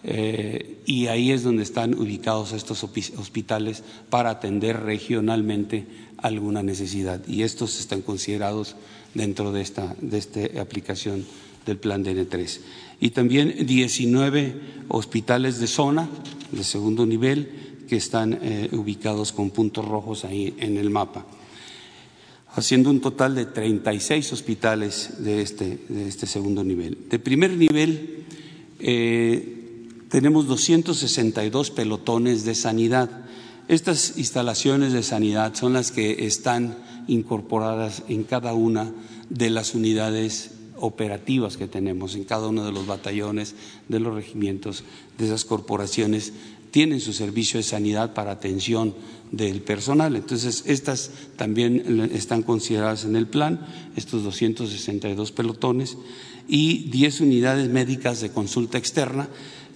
eh, y ahí es donde están ubicados estos hospitales para atender regionalmente alguna necesidad. Y estos están considerados dentro de esta, de esta aplicación del plan DN3. Y también 19 hospitales de zona de segundo nivel que están eh, ubicados con puntos rojos ahí en el mapa, haciendo un total de 36 hospitales de este, de este segundo nivel. De primer nivel eh, tenemos 262 pelotones de sanidad. Estas instalaciones de sanidad son las que están incorporadas en cada una de las unidades operativas que tenemos en cada uno de los batallones, de los regimientos, de esas corporaciones tienen su servicio de sanidad para atención del personal. Entonces, estas también están consideradas en el plan, estos 262 pelotones y 10 unidades médicas de consulta externa,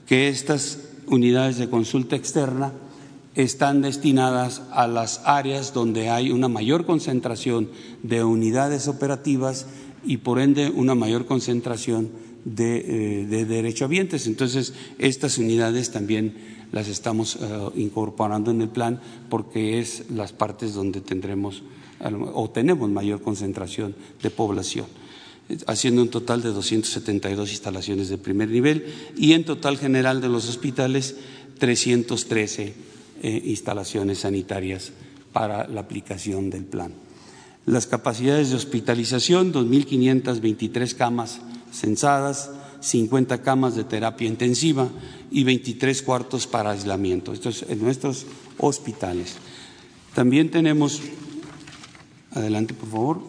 que estas unidades de consulta externa están destinadas a las áreas donde hay una mayor concentración de unidades operativas y por ende una mayor concentración de, eh, de derechohabientes. Entonces, estas unidades también las estamos eh, incorporando en el plan porque es las partes donde tendremos o tenemos mayor concentración de población haciendo un total de 272 instalaciones de primer nivel y en total general de los hospitales 313 eh, instalaciones sanitarias para la aplicación del plan. Las capacidades de hospitalización, 2.523 camas censadas, 50 camas de terapia intensiva, y 23 cuartos para aislamiento. Esto es en nuestros hospitales. También tenemos, adelante por favor,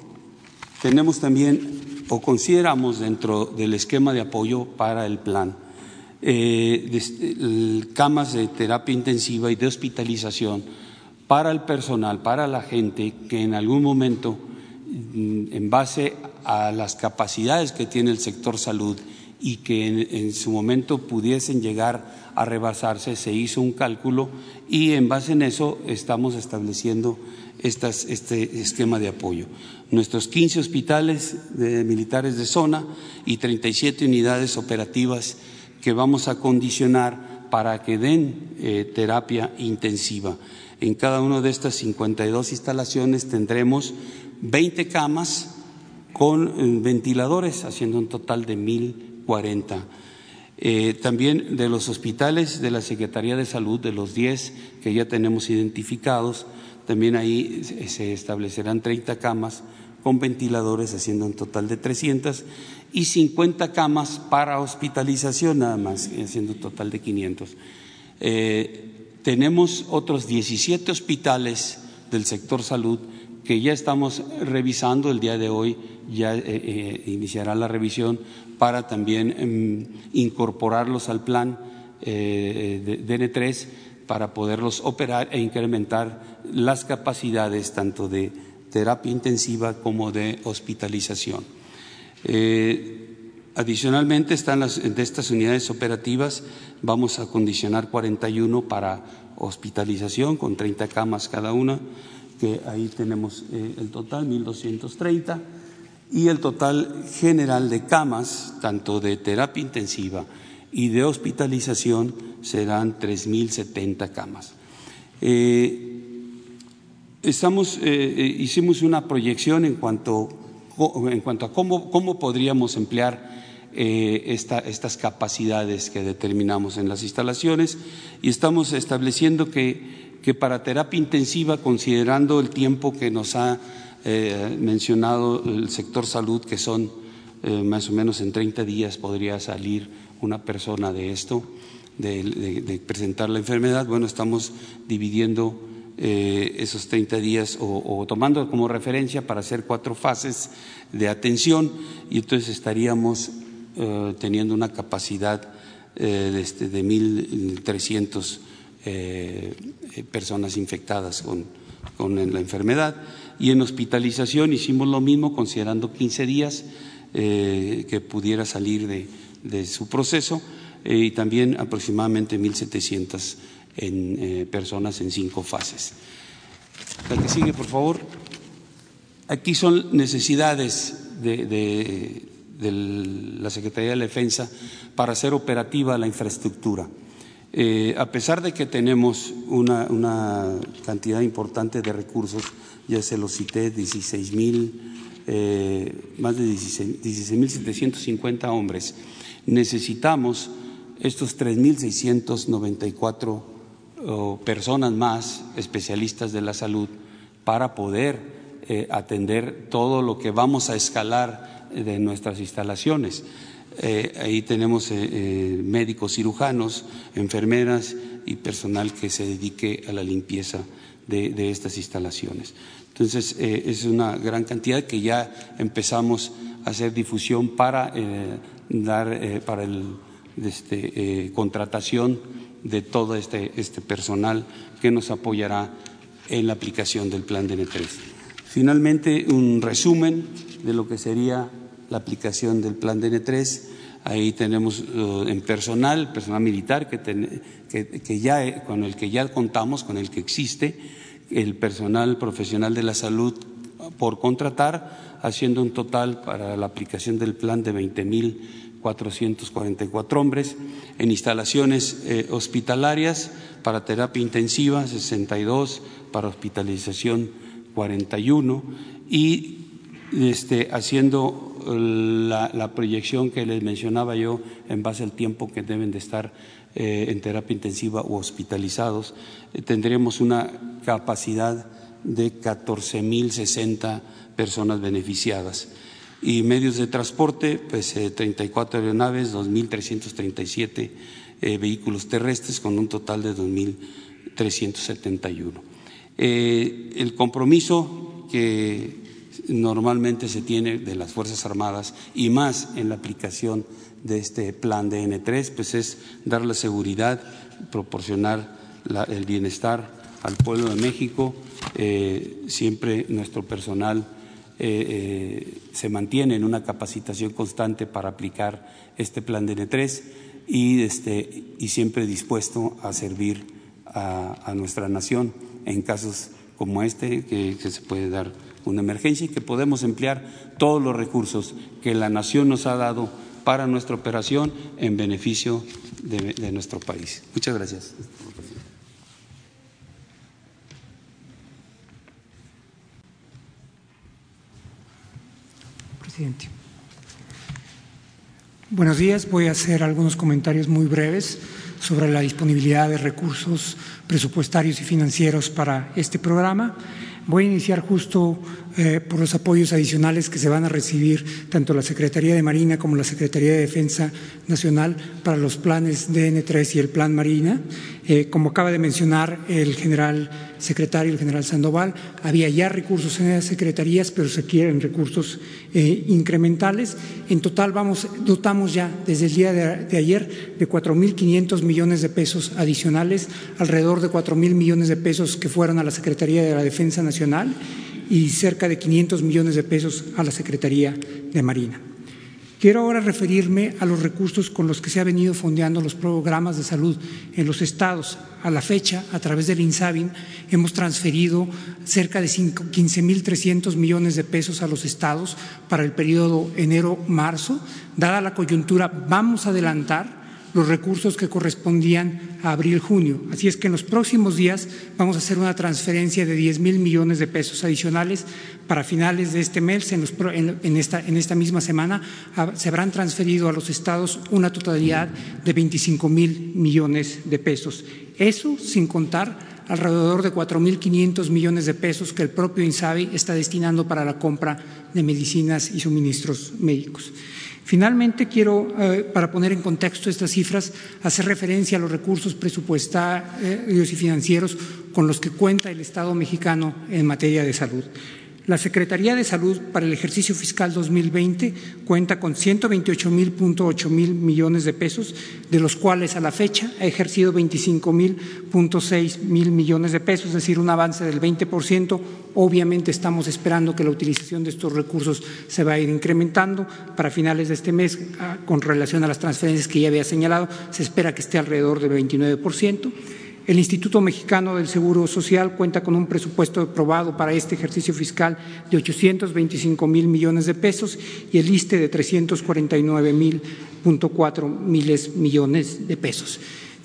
tenemos también o consideramos dentro del esquema de apoyo para el plan eh, camas de terapia intensiva y de hospitalización para el personal, para la gente que en algún momento, mm, en base a las capacidades que tiene el sector salud y que en, su momento pudiesen llegar a rebasarse, se hizo un cálculo y en base en eso estamos estableciendo este esquema de apoyo. Nuestros 15 hospitales de militares de zona y 37 unidades operativas que vamos a condicionar para que den eh, terapia intensiva. En cada una de estas 52 instalaciones tendremos 20 camas con eh, ventiladores, haciendo un total de mil 40. Eh, también de los hospitales de la Secretaría de Salud, de los 10 que ya tenemos identificados, también ahí se establecerán 30 camas con ventiladores, haciendo un total de 300, y 50 camas para hospitalización nada más, haciendo un total de 500. Eh, tenemos otros 17 hospitales del sector salud que ya estamos revisando el día de hoy, ya eh, eh, iniciará la revisión para también em, incorporarlos al plan de DN3 para poderlos operar e incrementar las capacidades tanto de terapia intensiva como de hospitalización. Eh, adicionalmente, de estas unidades operativas, vamos a condicionar 41 para hospitalización con 30 camas cada una, que ahí tenemos eh, el total, 1.230, y el total general de camas, tanto de terapia intensiva y de hospitalización, serán 3.070 camas. Eh, Estamos, eh, eh, hicimos una proyección en cuanto, en cuanto a cómo, cómo podríamos emplear estas capacidades que determinamos en las instalaciones y estamos estableciendo que, que para terapia intensiva, considerando el tiempo que nos ha mencionado el sector salud, que son más o menos en 30 días podría salir una persona de esto, de, presentar la enfermedad, bueno, estamos dividiendo eh, esos 30 días o, tomando como referencia para hacer cuatro fases de atención. Y entonces estaríamos eh, teniendo una capacidad eh, de, este, de 1.300 personas infectadas con, con, la enfermedad. Y en hospitalización hicimos lo mismo, considerando 15 días que pudiera salir de, de su proceso y también aproximadamente 1.700 en eh, personas en cinco fases. La que sigue, por favor. Aquí son necesidades de, la Secretaría de la Defensa para hacer operativa la infraestructura. Eh, a pesar de que tenemos una, cantidad importante de recursos, ya se los cité, 16 mil, eh, más de 16 mil 750 hombres, necesitamos estos 3.694 personas más especialistas de la salud para poder eh, atender todo lo que vamos a escalar de nuestras instalaciones. Eh, ahí tenemos eh, médicos cirujanos, enfermeras y personal que se dedique a la limpieza de, estas instalaciones. Entonces, es una gran cantidad que ya empezamos a hacer difusión para dar para el este, contratación de todo este, este personal que nos apoyará en la aplicación del plan DN3. Finalmente, un resumen de lo que sería la aplicación del plan DN3. Ahí tenemos eh, en personal, personal militar que, que, ya, con el que ya contamos, con el que existe, el personal profesional de la salud por contratar, haciendo un total para la aplicación del plan de 20 mil 444 hombres, en instalaciones eh, hospitalarias para terapia intensiva 62, para hospitalización 41 y este, haciendo la, proyección que les mencionaba yo en base al tiempo que deben de estar eh, en terapia intensiva o hospitalizados, eh, tendremos una capacidad de 14.060 personas beneficiadas y medios de transporte, pues 34 eh, aeronaves, 2.337 eh, vehículos terrestres con un total de 2.371. Eh, el compromiso que normalmente se tiene de las Fuerzas Armadas y más en la aplicación de este plan de N3, pues es dar la seguridad, proporcionar el bienestar al pueblo de México, siempre nuestro personal eh, eh, se mantiene en una capacitación constante para aplicar este plan de N3 y, este, y siempre dispuesto a servir a, nuestra nación en casos como este, que, se puede dar una emergencia y que podemos emplear todos los recursos que la nación nos ha dado para nuestra operación en beneficio de nuestro país. Muchas gracias. Buenos días, voy a hacer algunos comentarios muy breves sobre la disponibilidad de recursos presupuestarios y financieros para este programa. Voy a iniciar justo eh, por los apoyos adicionales que se van a recibir tanto la Secretaría de Marina como la Secretaría de Defensa Nacional para los planes DN3 y el Plan Marina. Eh, como acaba de mencionar el general secretario, el general Sandoval, había ya recursos en esas secretarías, pero se quieren recursos eh, incrementales. En total vamos, dotamos ya desde el día de, de ayer de 4.500 millones de pesos adicionales, alrededor de 4.000 millones de pesos que fueron a la Secretaría de la Defensa Nacional y cerca de 500 millones de pesos a la Secretaría de Marina. Quiero ahora referirme a los recursos con los que se ha venido fondeando los programas de salud en los estados. A la fecha, a través del INSABIN, hemos transferido cerca de 15.300 millones de pesos a los estados para el periodo enero-marzo. Dada la coyuntura, vamos a adelantar los recursos que correspondían a abril-junio. Así es que en los próximos días vamos a hacer una transferencia de 10 mil millones de pesos adicionales para finales de este mes. En, esta, en esta, misma semana se habrán transferido a los estados una totalidad de 25 mil millones de pesos. Eso sin contar alrededor de 4.500 millones de pesos que el propio INSABI está destinando para la compra de medicinas y suministros médicos. Finalmente, quiero, eh, para poner en contexto estas cifras, hacer referencia a los recursos presupuestarios y financieros con los que cuenta el Estado mexicano en materia de salud. La Secretaría de Salud para el ejercicio fiscal 2020 cuenta con 128.8 mil millones de pesos, de los cuales a la fecha ha ejercido 25.6 mil millones de pesos, es decir, un avance del 20%. Obviamente estamos esperando que la utilización de estos recursos se va a ir incrementando. Para finales de este mes, ah, con relación a las transferencias que ya había señalado, se espera que esté alrededor del 29%. El Instituto Mexicano del Seguro Social cuenta con un presupuesto aprobado para este ejercicio fiscal de 825 mil millones de pesos y el ISTE de 349 mil cuatro miles millones de pesos.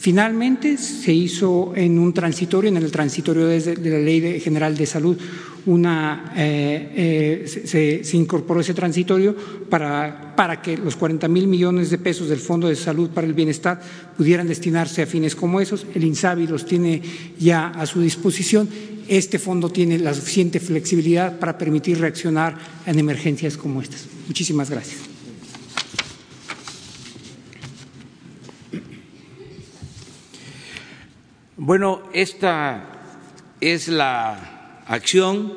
Finalmente, se hizo en un transitorio, en el transitorio de la Ley General de Salud, una, eh, eh, se, incorporó ese transitorio para, para que los 40 mil millones de pesos del Fondo de Salud para el Bienestar pudieran destinarse a fines como esos. El INSABI los tiene ya a su disposición. Este fondo tiene la suficiente flexibilidad para permitir reaccionar en emergencias como estas. Muchísimas gracias. Bueno, esta es la acción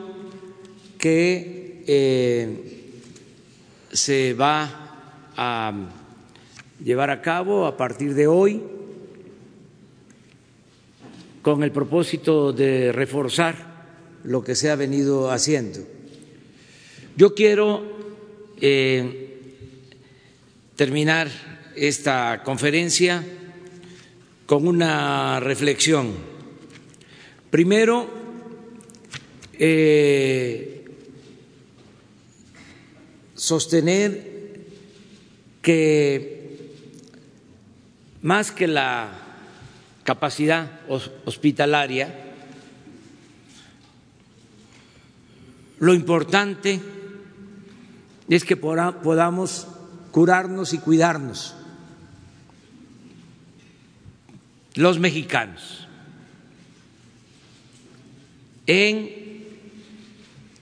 que eh, se va a llevar a cabo a partir de hoy con el propósito de reforzar lo que se ha venido haciendo. Yo quiero eh, terminar esta conferencia con una reflexión. Primero, eh, sostener que más que la capacidad hospitalaria, lo importante es que podamos curarnos y cuidarnos los mexicanos en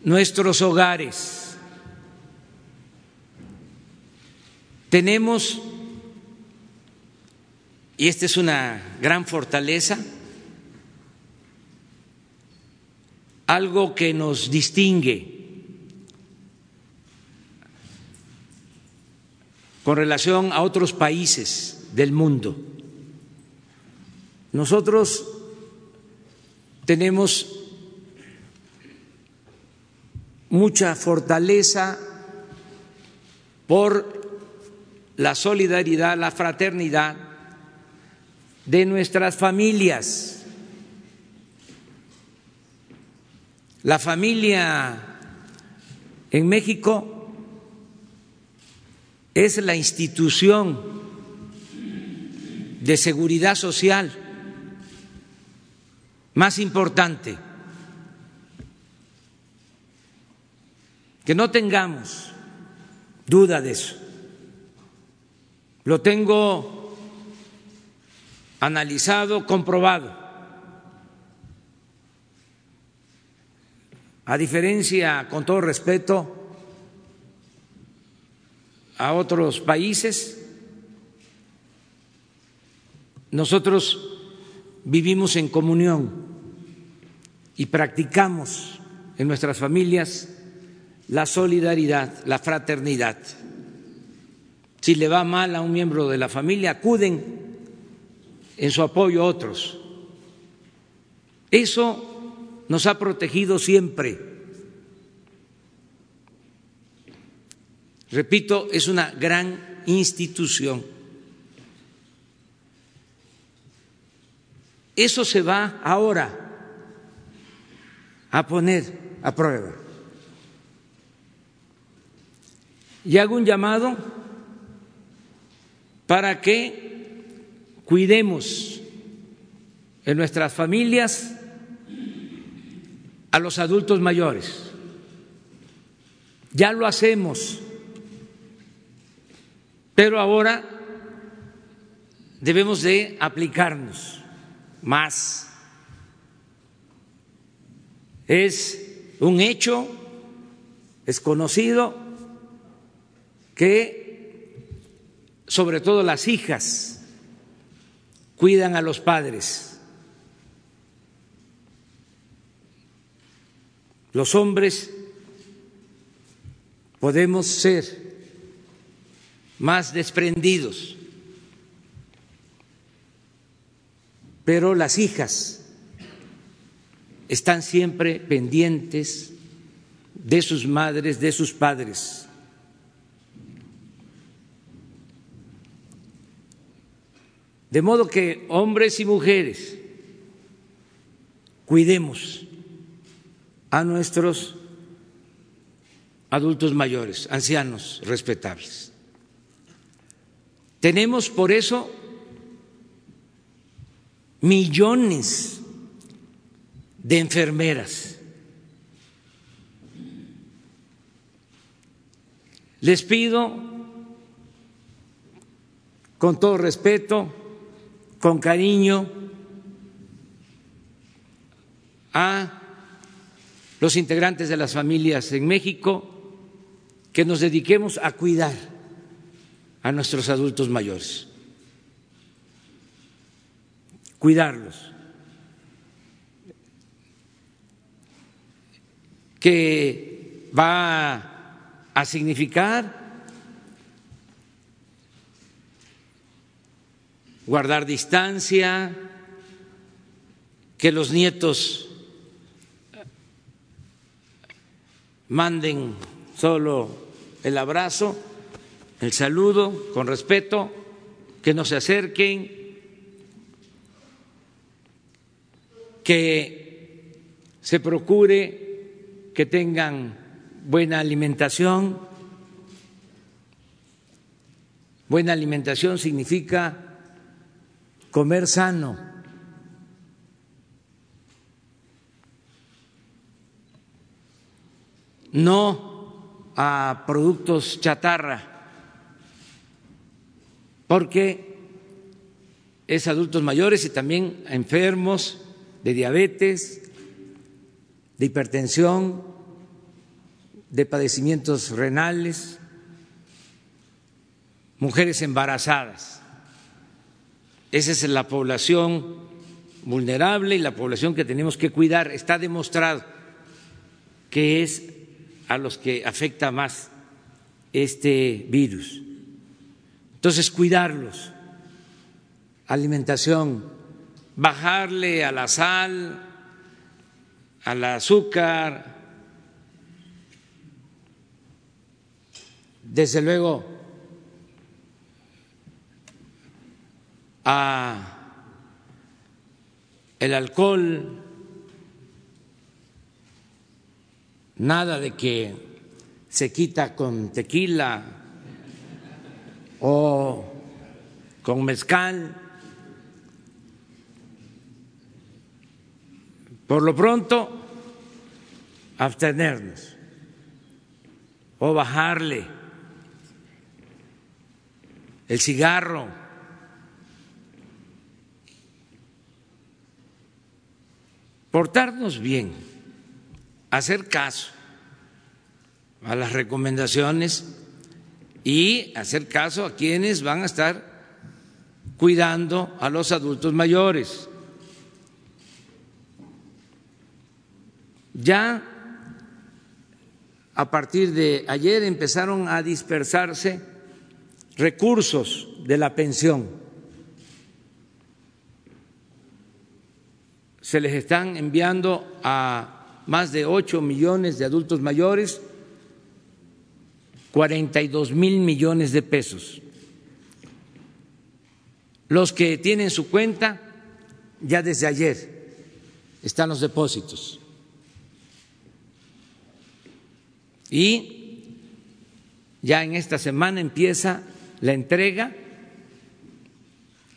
nuestros hogares. Tenemos, y esta es una gran fortaleza, algo que nos distingue con relación a otros países del mundo nosotros tenemos mucha fortaleza por la solidaridad, la fraternidad de nuestras familias. La familia en México es la institución de seguridad social más importante. Que no tengamos duda de eso. Lo tengo analizado, comprobado. A diferencia, con todo respeto, a otros países, nosotros vivimos en comunión y practicamos en nuestras familias la solidaridad, la fraternidad. Si le va mal a un miembro de la familia, acuden en su apoyo a otros. Eso nos ha protegido siempre. Repito, es una gran institución. Eso se va ahora a poner a prueba. Y hago un llamado para que cuidemos en nuestras familias a los adultos mayores. Ya lo hacemos, pero ahora debemos de aplicarnos más. Es un hecho, es conocido que sobre todo las hijas, cuidan a los padres. Los hombres podemos ser más desprendidos, pero las hijas están siempre pendientes de sus madres, de sus padres. De modo que hombres y mujeres cuidemos a nuestros adultos mayores, ancianos respetables. Tenemos por eso millones de enfermeras. Les pido, con todo respeto, con cariño a los integrantes de las familias en México que nos dediquemos a cuidar a nuestros adultos mayores, cuidarlos, que va a significar guardar distancia, que los nietos manden solo el abrazo, el saludo con respeto, que no se acerquen, que se procure que tengan buena alimentación. Buena alimentación significa comer sano. No a productos chatarra, porque es adultos mayores y también enfermos de diabetes, de hipertensión, de padecimientos renales, mujeres embarazadas. Esa es la población vulnerable y la población que tenemos que cuidar. Está demostrado que es a los que afecta más este virus. Entonces, cuidarlos, alimentación, bajarle a la sal, al azúcar, desde luego a el alcohol, nada de que se quita con tequila o con mezcal. Por lo pronto, abstenernos o bajarle el cigarro. Portarnos bien, hacer caso a las recomendaciones y hacer caso a quienes van a estar cuidando a los adultos mayores. Ya a partir de ayer empezaron a dispersarse recursos de la pensión. Se les están enviando a más de ocho millones de adultos mayores 42 mil millones de pesos. Los que tienen su cuenta, ya desde ayer están los depósitos. Y ya en esta semana empieza la entrega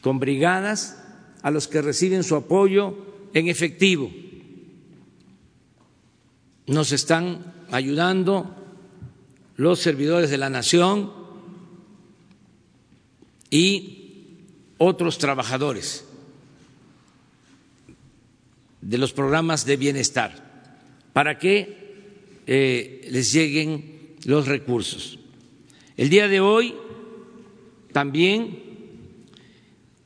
con brigadas a los que reciben su apoyo en efectivo. Nos están ayudando los servidores de la nación y otros trabajadores de los programas de bienestar para que eh, les lleguen los recursos. El día de hoy también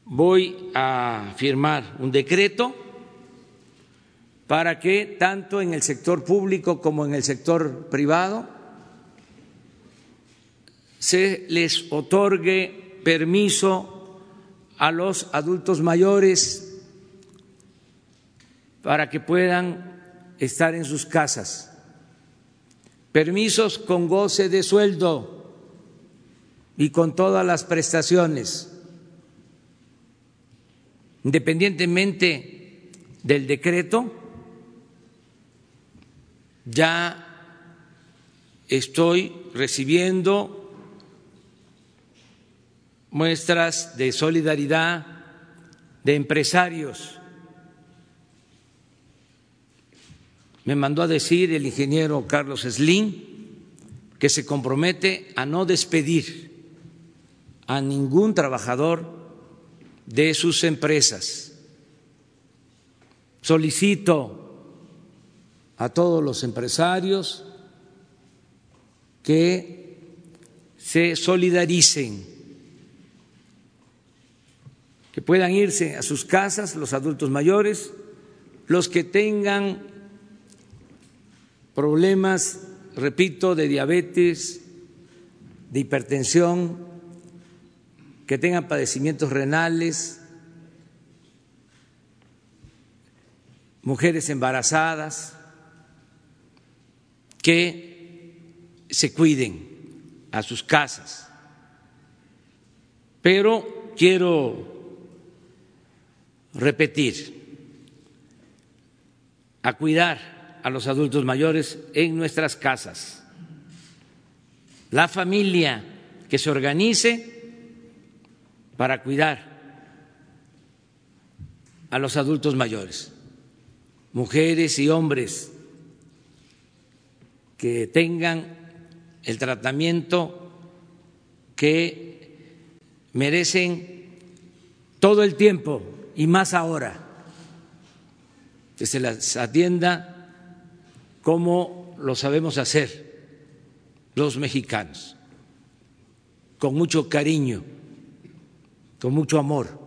voy a firmar un decreto para que tanto en el sector público como en el sector privado se les otorgue permiso a los adultos mayores para que puedan estar en sus casas, permisos con goce de sueldo y con todas las prestaciones, independientemente del decreto, ya estoy recibiendo muestras de solidaridad de empresarios. Me mandó a decir el ingeniero Carlos Slim que se compromete a no despedir a ningún trabajador de sus empresas. Solicito a todos los empresarios que se solidaricen que puedan irse a sus casas los adultos mayores, los que tengan problemas, repito, de diabetes, de hipertensión, que tengan padecimientos renales, mujeres embarazadas, que se cuiden a sus casas. Pero quiero repetir, a cuidar a los adultos mayores en nuestras casas. La familia que se organice para cuidar a los adultos mayores, mujeres y hombres que tengan el tratamiento que merecen todo el tiempo y más ahora, que se las atienda como lo sabemos hacer los mexicanos, con mucho cariño, con mucho amor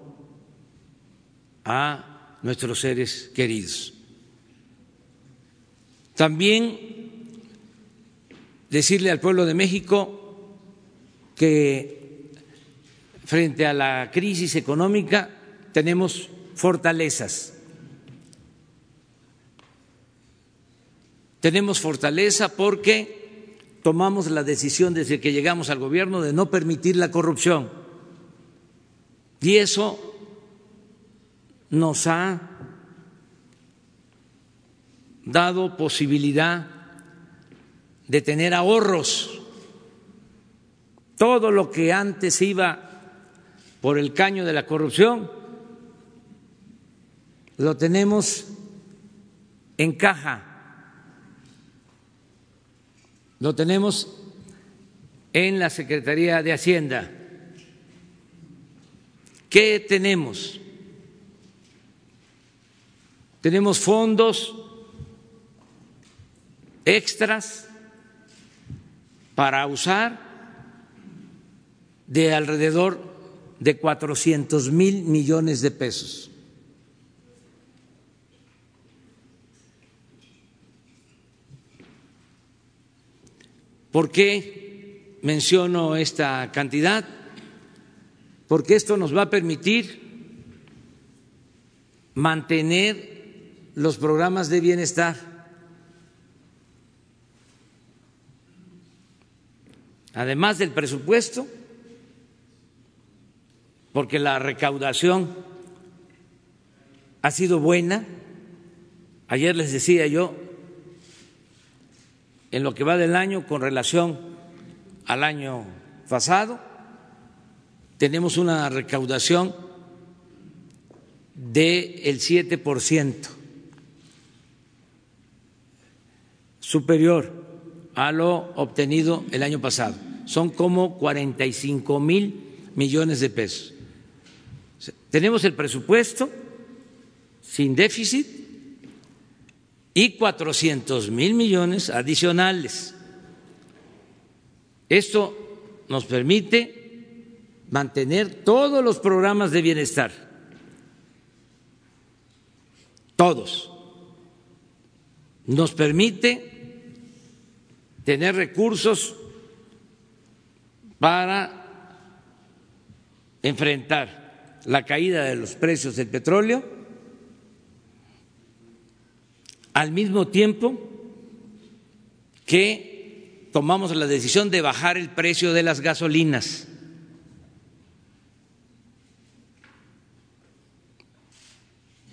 a nuestros seres queridos. También decirle al pueblo de México que frente a la crisis económica tenemos fortalezas. Tenemos fortaleza porque tomamos la decisión desde que llegamos al gobierno de no permitir la corrupción. Y eso nos ha dado posibilidad de tener ahorros. Todo lo que antes iba por el caño de la corrupción lo tenemos en caja, lo tenemos en la Secretaría de Hacienda. ¿Qué tenemos? tenemos fondos extras para usar de alrededor de 400 mil millones de pesos. ¿Por qué menciono esta cantidad? Porque esto nos va a permitir mantener los programas de bienestar. Además del presupuesto, porque la recaudación ha sido buena. Ayer les decía yo, en lo que va del año con relación al año pasado, tenemos una recaudación del siete por ciento superior a lo obtenido el año pasado. Son como 45 mil millones de pesos. Tenemos el presupuesto sin déficit y 400 mil millones adicionales. Esto nos permite mantener todos los programas de bienestar, todos. Nos permite tener recursos para enfrentar la caída de los precios del petróleo, al mismo tiempo que tomamos la decisión de bajar el precio de las gasolinas.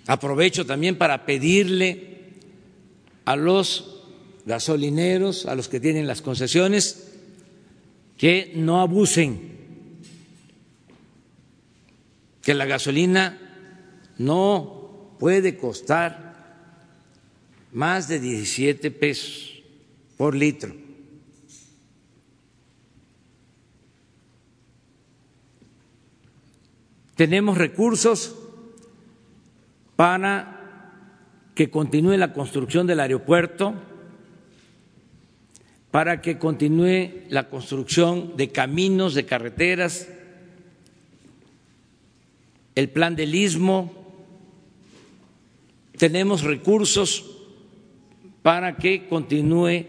Aprovecho también para pedirle a los gasolineros, a los que tienen las concesiones, que no abusen que la gasolina no puede costar más de 17 pesos por litro. Tenemos recursos para que continúe la construcción del aeropuerto, para que continúe la construcción de caminos, de carreteras, el plan del istmo, tenemos recursos para que continúe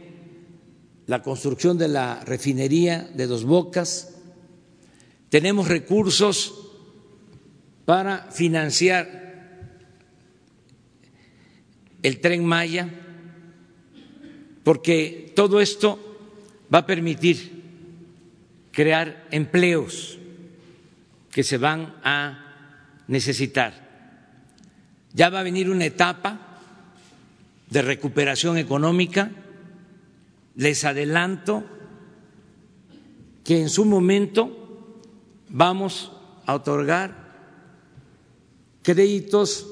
la construcción de la refinería de Dos Bocas, tenemos recursos para financiar el tren Maya, porque todo esto va a permitir crear empleos que se van a necesitar. Ya va a venir una etapa de recuperación económica. Les adelanto que en su momento vamos a otorgar créditos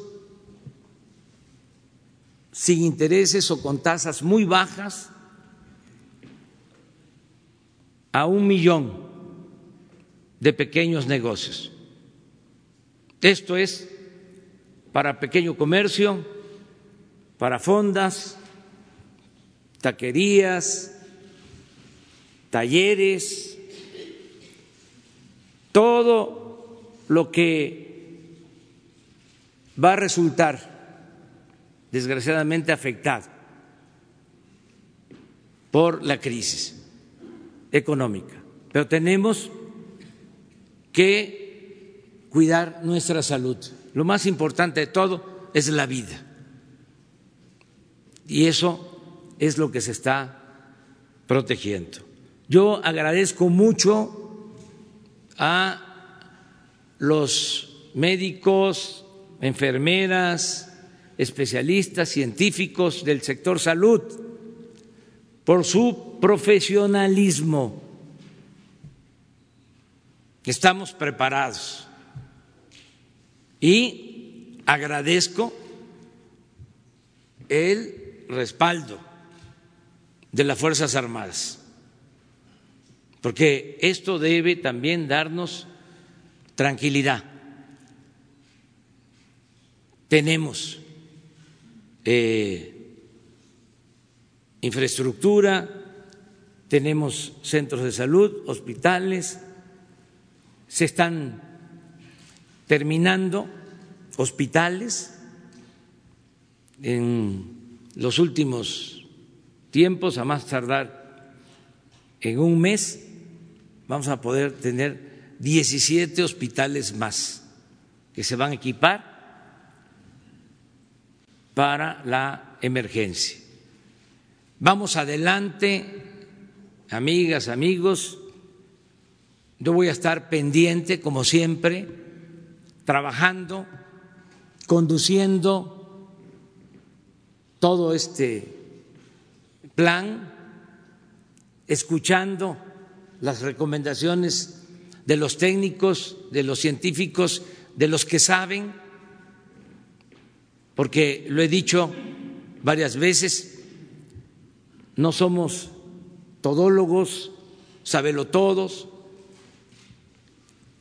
sin intereses o con tasas muy bajas a un millón de pequeños negocios. Esto es para pequeño comercio, para fondas, taquerías, talleres, todo lo que va a resultar desgraciadamente afectado por la crisis económica. Pero tenemos que cuidar nuestra salud. Lo más importante de todo es la vida. Y eso es lo que se está protegiendo. Yo agradezco mucho a los médicos, enfermeras, especialistas, científicos del sector salud por su profesionalismo. Estamos preparados y agradezco el respaldo de las Fuerzas Armadas, porque esto debe también darnos tranquilidad. Tenemos eh, infraestructura, tenemos centros de salud, hospitales, se están terminando hospitales en los últimos tiempos, a más tardar en un mes, vamos a poder tener 17 hospitales más que se van a equipar para la emergencia. Vamos adelante, amigas, amigos. Yo voy a estar pendiente, como siempre, trabajando, conduciendo todo este plan, escuchando las recomendaciones de los técnicos, de los científicos, de los que saben porque lo he dicho varias veces, no somos todólogos, todos.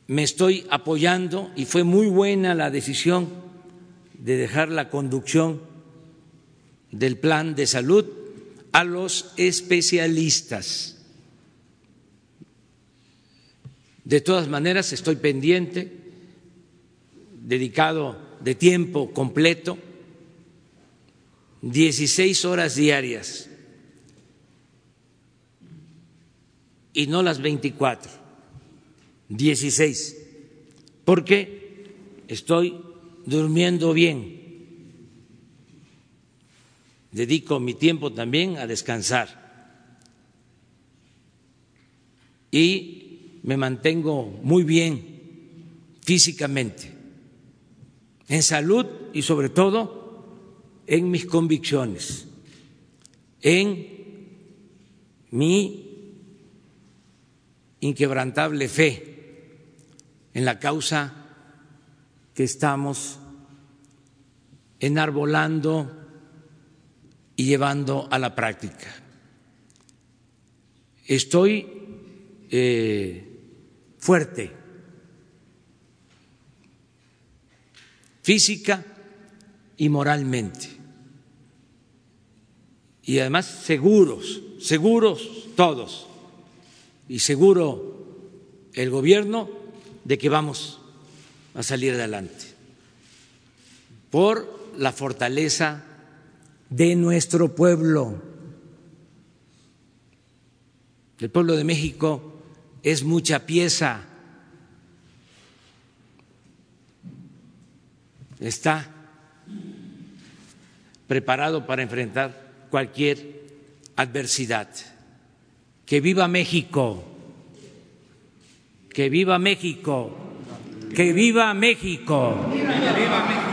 me estoy apoyando y fue muy buena la decisión de dejar la conducción del plan de salud a los especialistas. De todas maneras, estoy pendiente, dedicado de tiempo completo, 16 horas diarias y no las 24, 16, porque estoy durmiendo bien. Dedico mi tiempo también a descansar. Y me mantengo muy bien físicamente en salud y sobre todo en mis convicciones, en mi inquebrantable fe en la causa que estamos enarbolando y llevando a la práctica. Estoy eh, fuerte física y moralmente. Y además seguros, seguros todos, y seguro el gobierno de que vamos a salir adelante por la fortaleza de nuestro pueblo. El pueblo de México es mucha pieza está preparado para enfrentar cualquier adversidad. Que viva México, que viva México, que viva México. viva México.